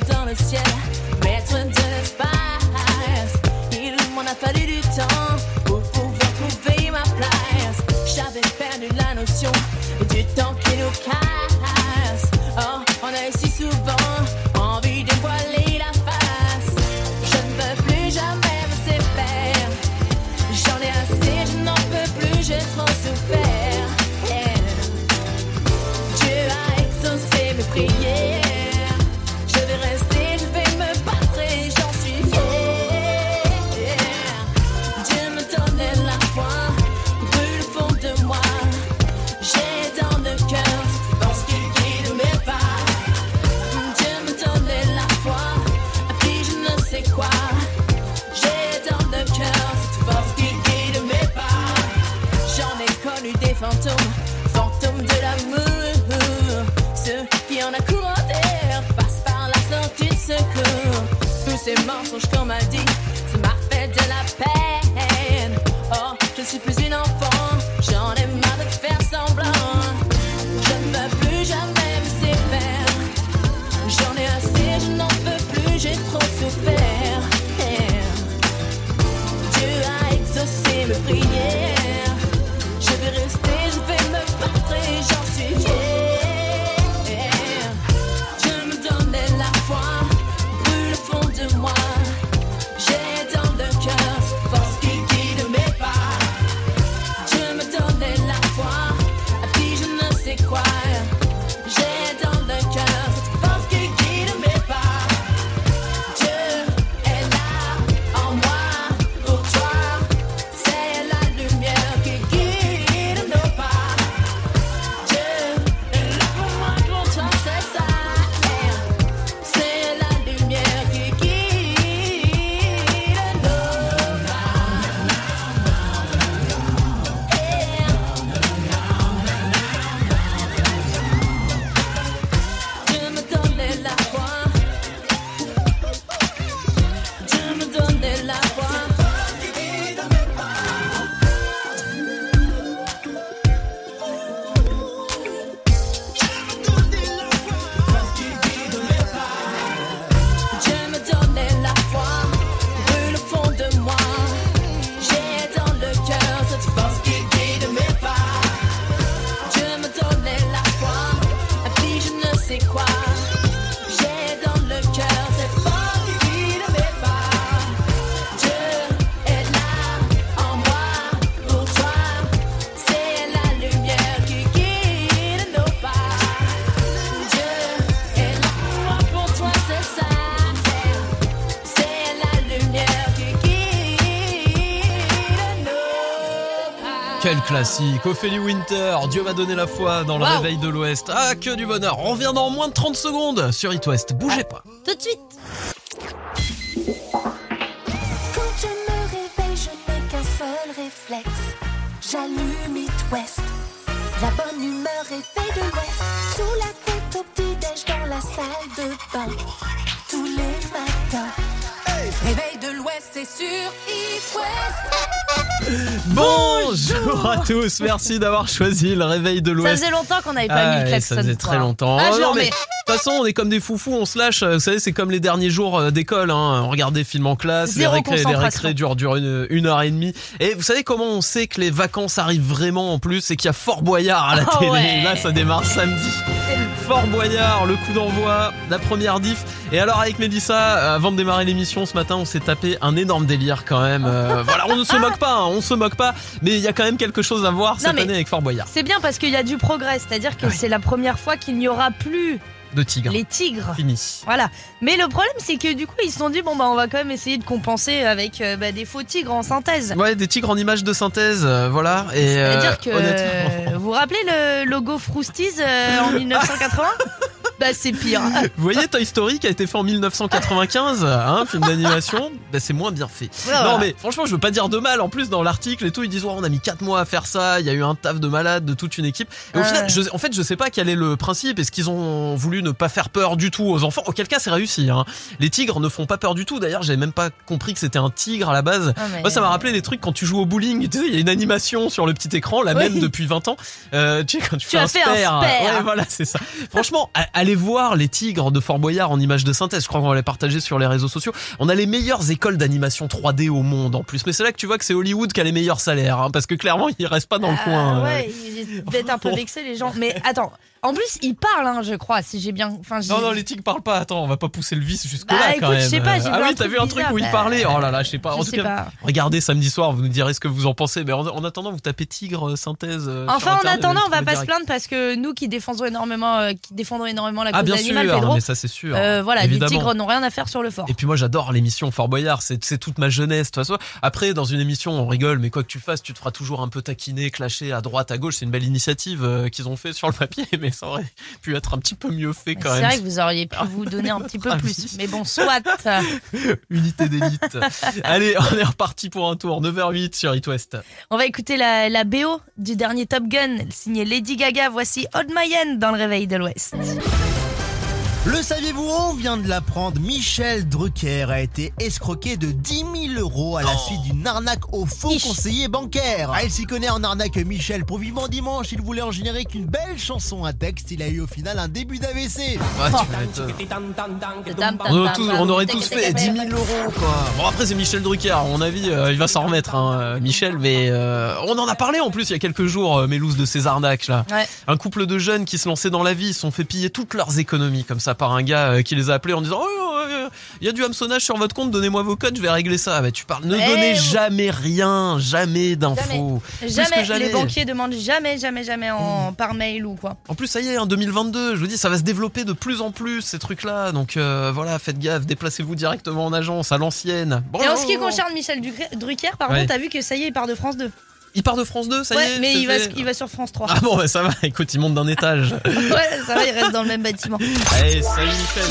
Dans le ciel, temps pour pouvoir trouver ma place. J'avais perdu la notion du temps qui nous casse. Quel classique, Ophélie Winter, Dieu m'a donné la foi dans le Wow. réveil de l'Ouest. Ah, que du bonheur. On revient dans moins de 30 secondes sur It West. Bougez pas. Tout de suite. Bonjour à tous, merci d'avoir choisi le réveil de Ça l'Ouest. faisait longtemps qu'on n'avait pas Ah mis le klaxon. ça faisait très longtemps. Ah, non, mais de toute façon, on est comme des foufous, on se lâche. Vous savez, c'est comme les derniers jours euh, d'école. Hein. On regarde des films en classe, les Zéro récrés, les récrés durent, durent une, une heure et demie. Et vous savez comment on sait que les vacances arrivent vraiment en plus C'est qu'il y a Fort Boyard à la Ah télé. ouais. Là, ça démarre samedi. Fort Boyard, le coup d'envoi, la première diff. Et alors avec Mélissa, euh, avant de démarrer l'émission ce matin, on s'est tapé un énorme délire quand même. Euh, voilà, on ne se moque pas, hein, on se moque pas, mais il y a quand même quelque chose à voir cette année avec Fort Boyard. C'est bien parce qu'il y a du progrès, c'est-à-dire que c'est la première fois qu'il n'y aura plus De tigre. les tigres. Fini. Voilà. Mais le problème, c'est que du coup, ils se sont dit bon bah on va quand même essayer de compenser avec euh, bah, des faux tigres en synthèse. Ouais, des tigres en images de synthèse, euh, voilà. Et C'est-à-dire euh, que honnêtement, vous vous rappelez le logo Frosties euh, en 1980 Bah c'est pire. vous voyez Toy Story qui a été fait en 1995, hein, film d'animation, bah, c'est moins bien fait. Voilà. Non mais franchement, je veux pas dire de mal. En plus, dans l'article et tout, ils disent ouais, on a mis 4 mois à faire ça. Il y a eu un taf de malade de toute une équipe. Et au final, je, en fait, je sais pas quel est le principe. Est-ce qu'ils ont voulu ne pas faire peur du tout aux enfants Auquel cas, c'est réussi. Hein. Les tigres ne font pas peur du tout. D'ailleurs, j'avais même pas compris que c'était un tigre à la base. Ah, Moi, ça m'a rappelé les trucs quand tu joues au bowling. Tu sais, il y a une animation sur le petit écran, la Oui. même depuis 20 ans. Euh, tu sais, quand tu, Tu fais as un fait un spare. spare. Ouais, voilà, c'est ça. Franchement, a- allez voir les tigres de Fort Boyard en images de synthèse. Je crois qu'on va les partager sur les réseaux sociaux. On a les meilleures écoles d'animation 3D au monde en plus. Mais c'est là que tu vois que c'est Hollywood qui a les meilleurs salaires. hein, parce que clairement, ils restent pas dans le Ah, coin. euh. ouais, ils un peu vexés les gens. Mais attends, en plus ils parlent, hein, je crois, si j'ai bien. Enfin, Non, non, les tigres parlent pas. Attends, on va pas pousser le vice jusque Bah, là écoute, quand même. je sais pas, ah vu oui, t'as vu un truc bizarre, où ils bah, parlaient Oh là là, je sais pas. je en tout sais cas, pas. regardez samedi soir, vous nous direz ce que vous en pensez. Mais en, en attendant, vous tapez tigre euh, synthèse. euh, Enfin, en attendant, on va pas se plaindre parce que nous qui défendons énormément, euh, qui défendons énormément la Ah cause bien animale, sûr, Pedro, mais ça c'est sûr. euh, voilà, Évidemment. les tigres n'ont rien à faire sur le fort. Et puis moi j'adore l'émission Fort Boyard, c'est toute ma jeunesse. De toute façon, après dans une émission on rigole, mais quoi que tu fasses, tu te feras toujours un peu taquiner, clasher à droite, à gauche. C'est une belle initiative qu'ils ont fait sur le papier, mais ça aurait pu être un petit peu mieux fait quand C'est même. vrai que vous auriez pu vous donner un petit peu avis. plus. Mais bon, soit. Unité d'élite. Allez, on est reparti pour un tour. 9h08 sur It West. On va écouter la, la BO du dernier Top Gun, signée Lady Gaga. Voici Old Mayen dans le réveil de l'Ouest. Le saviez-vous On vient de l'apprendre. Michel Drucker a été escroqué de 10 000 euros à la suite d'une arnaque au faux conseiller bancaire. Ah, il s'y connaît en arnaque, Michel. Pour vivement dimanche, il voulait en générer qu'une belle chanson à texte. Il a eu au final un début d'AVC. Ah, tu m'étonnes. On, aurait tous- on aurait tous fait 10 000 euros quoi. Bon après c'est Michel Drucker, à mon avis euh, il va s'en remettre hein, euh, Michel, mais euh, on en a parlé en plus il y a quelques jours, euh, Mélouse de ces arnaques là. Ouais. Un couple de jeunes qui se lançaient dans la vie, ils se sont fait piller toutes leurs économies comme ça par un gars euh, qui les a appelés en disant oh, euh, il y a du hameçonnage sur votre compte, donnez-moi vos codes, je vais régler ça. Bah tu parles, ne Eh, donnez jamais rien, jamais d'infos. Jamais, jamais. les banquiers demandent jamais, jamais, jamais en, par mail ou quoi. En plus, ça y est, en 2022, je vous dis, ça va se développer de plus en plus, ces trucs-là. Donc euh, voilà, faites gaffe, déplacez-vous directement en agence, à l'ancienne. Bon, Et en ce qui concerne Michel Drucker, par Ouais. t'as vu que ça y est, il part de France 2. Il part de France 2, ça ouais, y est mais va, il va sur France 3. Ah bon, bah ça va, écoute, il monte d'un étage. ouais, ça va, il reste dans le même bâtiment. Allez, salut Michel.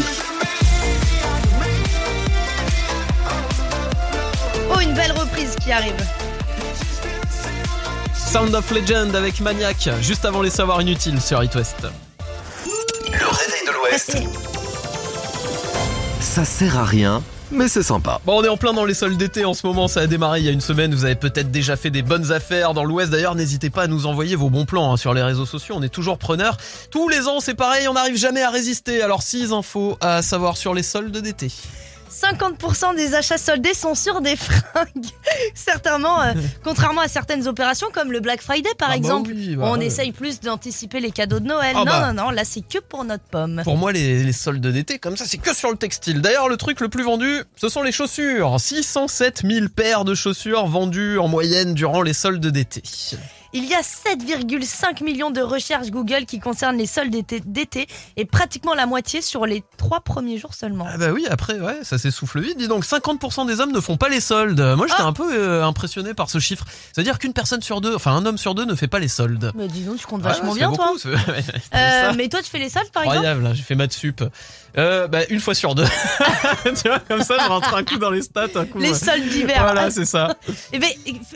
Oh, une belle reprise qui arrive. Sound of Legend avec Maniac, juste avant les savoirs inutiles sur It West. Le réveil de l'Ouest. Ça sert à rien, mais c'est sympa. Bon, on est en plein dans les soldes d'été en ce moment, ça a démarré il y a une semaine, vous avez peut-être déjà fait des bonnes affaires dans l'Ouest. D'ailleurs, n'hésitez pas à nous envoyer vos bons plans hein, sur les réseaux sociaux, on est toujours preneurs. Tous les ans, c'est pareil, on n'arrive jamais à résister. Alors, 6 infos à savoir sur les soldes d'été. 50% des achats soldés sont sur des fringues. Certainement, euh, contrairement à certaines opérations comme le Black Friday par Ah bah exemple, oui, bah on ouais. essaye plus d'anticiper les cadeaux de Noël. Ah non, bah. non, non, là c'est que pour notre pomme. Pour moi, les, les soldes d'été, comme ça, c'est que sur le textile. D'ailleurs, le truc le plus vendu, ce sont les chaussures. 607 000 paires de chaussures vendues en moyenne durant les soldes d'été. Il y a 7,5 millions de recherches Google qui concernent les soldes d'été- et pratiquement la moitié sur les trois premiers jours seulement. Ah bah oui, après, ouais, ça s'essouffle vite. Dis donc, 50% des hommes ne font pas les soldes. Moi, j'étais un peu euh, impressionné par ce chiffre. C'est-à-dire qu'une personne sur deux, enfin un homme sur deux ne fait pas les soldes. Mais dis donc, tu comptes Ouais, vachement bien toi. Euh, mais toi, tu fais les soldes par exemple Incroyable, hein, j'ai fait maths sup. Euh, bah, une fois sur deux. tu vois, comme ça, je rentre un coup dans les stats. Un coup, Les soldes d'hiver. Voilà, c'est ça. Eh ben,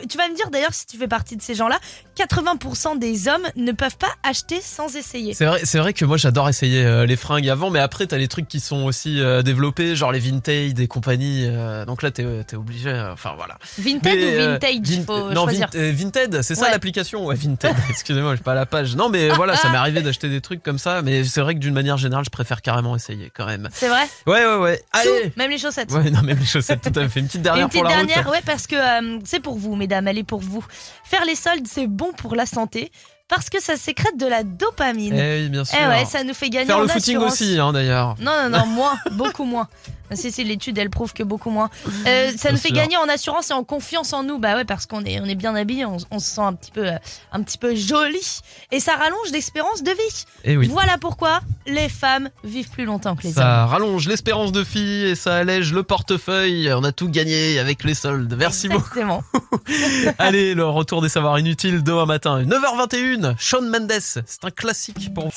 tu vas me dire d'ailleurs si tu fais partie de ces gens-là, 80% des hommes ne peuvent pas acheter sans essayer. C'est vrai, c'est vrai que moi j'adore essayer euh, les fringues avant, mais après t'as les trucs qui sont aussi euh, développés, genre les vintage et compagnie. euh, donc là t'es obligé. Enfin voilà. Vinted Mais, ou vintage, Vin- faut non, choisir. Vin- Vinted, c'est ça Ouais. l'application. Ouais, Vinted. Excusez-moi, j'ai pas la page. Non, mais voilà, ça m'est arrivé d'acheter des trucs comme ça, mais c'est vrai que d'une manière générale, je préfère carrément essayer quand même. C'est vrai? Ouais, ouais, ouais. Allez. Même les chaussettes. Ouais, non, même les chaussettes, tout à fait. Une petite Et dernière une petite pour la route. dernière, ouais, parce que c'est pour vous, mesdames, elle est pour vous. Faire les soldes, c'est bon? Pour la santé. Parce que ça sécrète de la dopamine. Eh oui, bien sûr. Eh ouais, ça nous fait gagner Faire en le footing assurance. aussi, hein, d'ailleurs. Non, non, non, moins, beaucoup moins. Si, si, l'étude, elle prouve que beaucoup moins. Euh, ça nous fait sûr. gagner en assurance et en confiance en nous. Bah ouais, parce qu'on est, on est bien habillé, on, on se sent un petit peu, euh, un petit peu joli. Et ça rallonge l'espérance de vie. Eh oui. Voilà pourquoi les femmes vivent plus longtemps que les hommes. Ça rallonge l'espérance de fille et ça allège le portefeuille. On a tout gagné avec les soldes. Merci beaucoup. Allez, le retour des savoirs inutiles demain matin. 9h21, Shawn Mendes. C'est un classique pour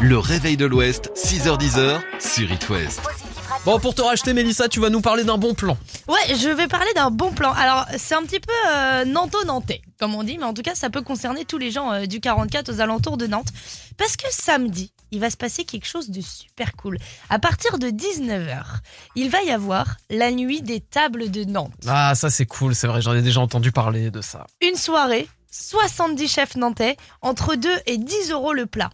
Le réveil de l'Ouest, 6h10 sur It West. Bon, pour te racheter, Mélissa, tu vas nous parler d'un bon plan. Ouais, je vais parler d'un bon plan. Alors, c'est un petit peu euh, nanto-nantais, comme on dit, mais en tout cas, ça peut concerner tous les gens euh, du 44 aux alentours de Nantes. Parce que samedi, il va se passer quelque chose de super cool. À partir de 19h, il va y avoir la nuit des tables de Nantes. Ah, ça c'est cool, c'est vrai, j'en ai déjà entendu parler de ça. Une soirée, 70 chefs nantais, entre 2 et 10 euros le plat.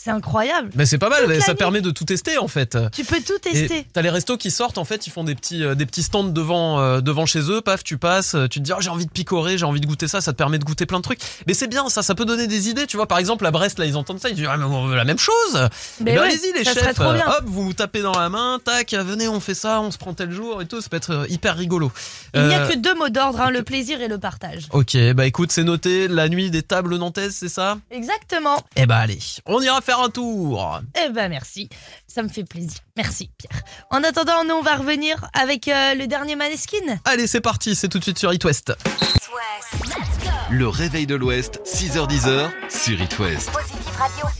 C'est incroyable. Mais c'est pas mal, Toute ça permet de tout tester en fait. Tu peux tout tester. T'as les restos qui sortent en fait, ils font des petits euh, des petits stands devant euh, devant chez eux, paf, tu passes, euh, tu te dis oh, j'ai envie de picorer, j'ai envie de goûter ça, ça te permet de goûter plein de trucs. Mais c'est bien ça, ça peut donner des idées, tu vois par exemple à Brest là ils entendent ça, ils disent ah, mais on veut la même chose. Mais Eh ben, ouais, allez-y les chefs, trop bien. hop, vous vous tapez dans la main, tac, venez on fait ça, on se prend tel jour et tout, ça peut être hyper rigolo. Il n'y a Euh, que deux mots d'ordre, hein, le plaisir et le partage. Ok, bah écoute, c'est noté, la nuit des tables nantaises, c'est ça? Exactement. Eh bah allez, on ira faire un tour. Eh ben merci, ça me fait plaisir. Merci Pierre. En attendant, nous on va revenir avec euh, le dernier Maneskin. Allez, c'est parti, c'est tout de suite sur It West. Le réveil de l'Ouest, 6h10 sur It West.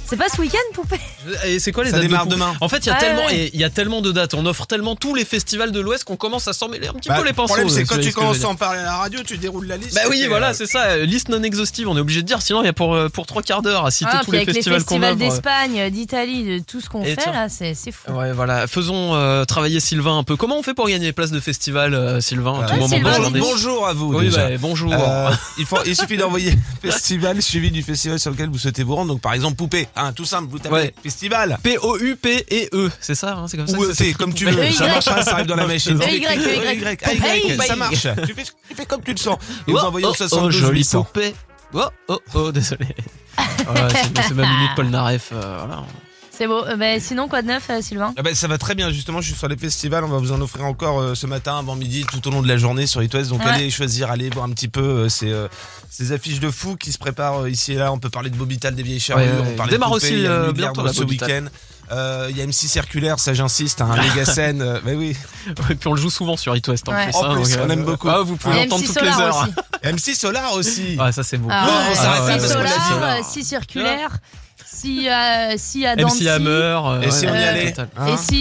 C'est pas ce week-end, poupée Et c'est quoi les Ça dates démarre demain. En fait, il y a Ouais, tellement ouais. et il y a tellement de dates, on offre tellement tous les festivals de l'Ouest qu'on commence à s'en mêler un petit Bah, peu les le pinceaux. problème, c'est vous quand tu ce que je veux commences à en parler à la radio, tu déroules la liste. Bah oui, et, voilà, euh, c'est ça, euh, liste non exhaustive, on est obligé de dire, sinon il y a pour, euh, pour trois quarts d'heure à citer Ah, tous puis les avec les festivals qu'on festivals offre. d'Espagne, d'Italie, de tout ce qu'on Et fait tiens. là, c'est c'est fou. Ouais, voilà, faisons euh, travailler Sylvain un peu. Comment on fait pour gagner les places de festival, euh, Sylvain, à tout Ouais, moment de la bonjour, journée bonjour à vous. Oui, déjà. bah, bonjour. Euh, il, faut, il suffit d'envoyer festival suivi du festival sur lequel vous souhaitez vous rendre. Donc par exemple poupée, hein, tout simple, vous tapez Ouais. festival. P-O-U-P-E-E, c'est ça, hein, c'est comme ça Ou s'écrit, comme tu veux. Ça marche pas, ça arrive dans la machine. C'est E-Y. E-Y, A-Y, ça marche. Tu fais, tu fais comme tu le sens. Et vous envoyez au oh, 72 oh, 800. poupée. Oh, oh, oh, désolé. Voilà, c'est c'est ma minute Paul Naref. euh, voilà. C'est beau. Euh, bah, sinon, quoi de neuf, euh, Sylvain Ah bah, ça va très bien justement, je suis sur les festivals, on va vous en offrir encore euh, ce matin avant midi tout au long de la journée sur It West. Donc Ouais. allez choisir, allez voir un petit peu euh, ces, euh, ces affiches de fous qui se préparent euh, ici et là. On peut parler de Bobital des vieilles charrues, Ouais, ouais, on ouais. parlait de Démarre aussi, il y a euh, Nuit de bientôt, l'herbe la ce Bobital. week-end. Euh, Il y a M6 Circulaire, ça j'insiste, un méga scène. euh, bah oui. Et puis on le joue souvent sur It West en Ouais. plus. En hein, plus, donc, on aime beaucoup. Ah, vous pouvez Et l'entendre MC toutes les Solar heures. aussi. M6 Solar aussi. Ouais, ça c'est beau. Ah, Non, ouais, on s'arrête ouais, pas si parce qu'on l'a dit. Solar, euh, si circulaire, si, euh, si à Dancy, MC Hammer. euh, Et si on y allait total. hein et si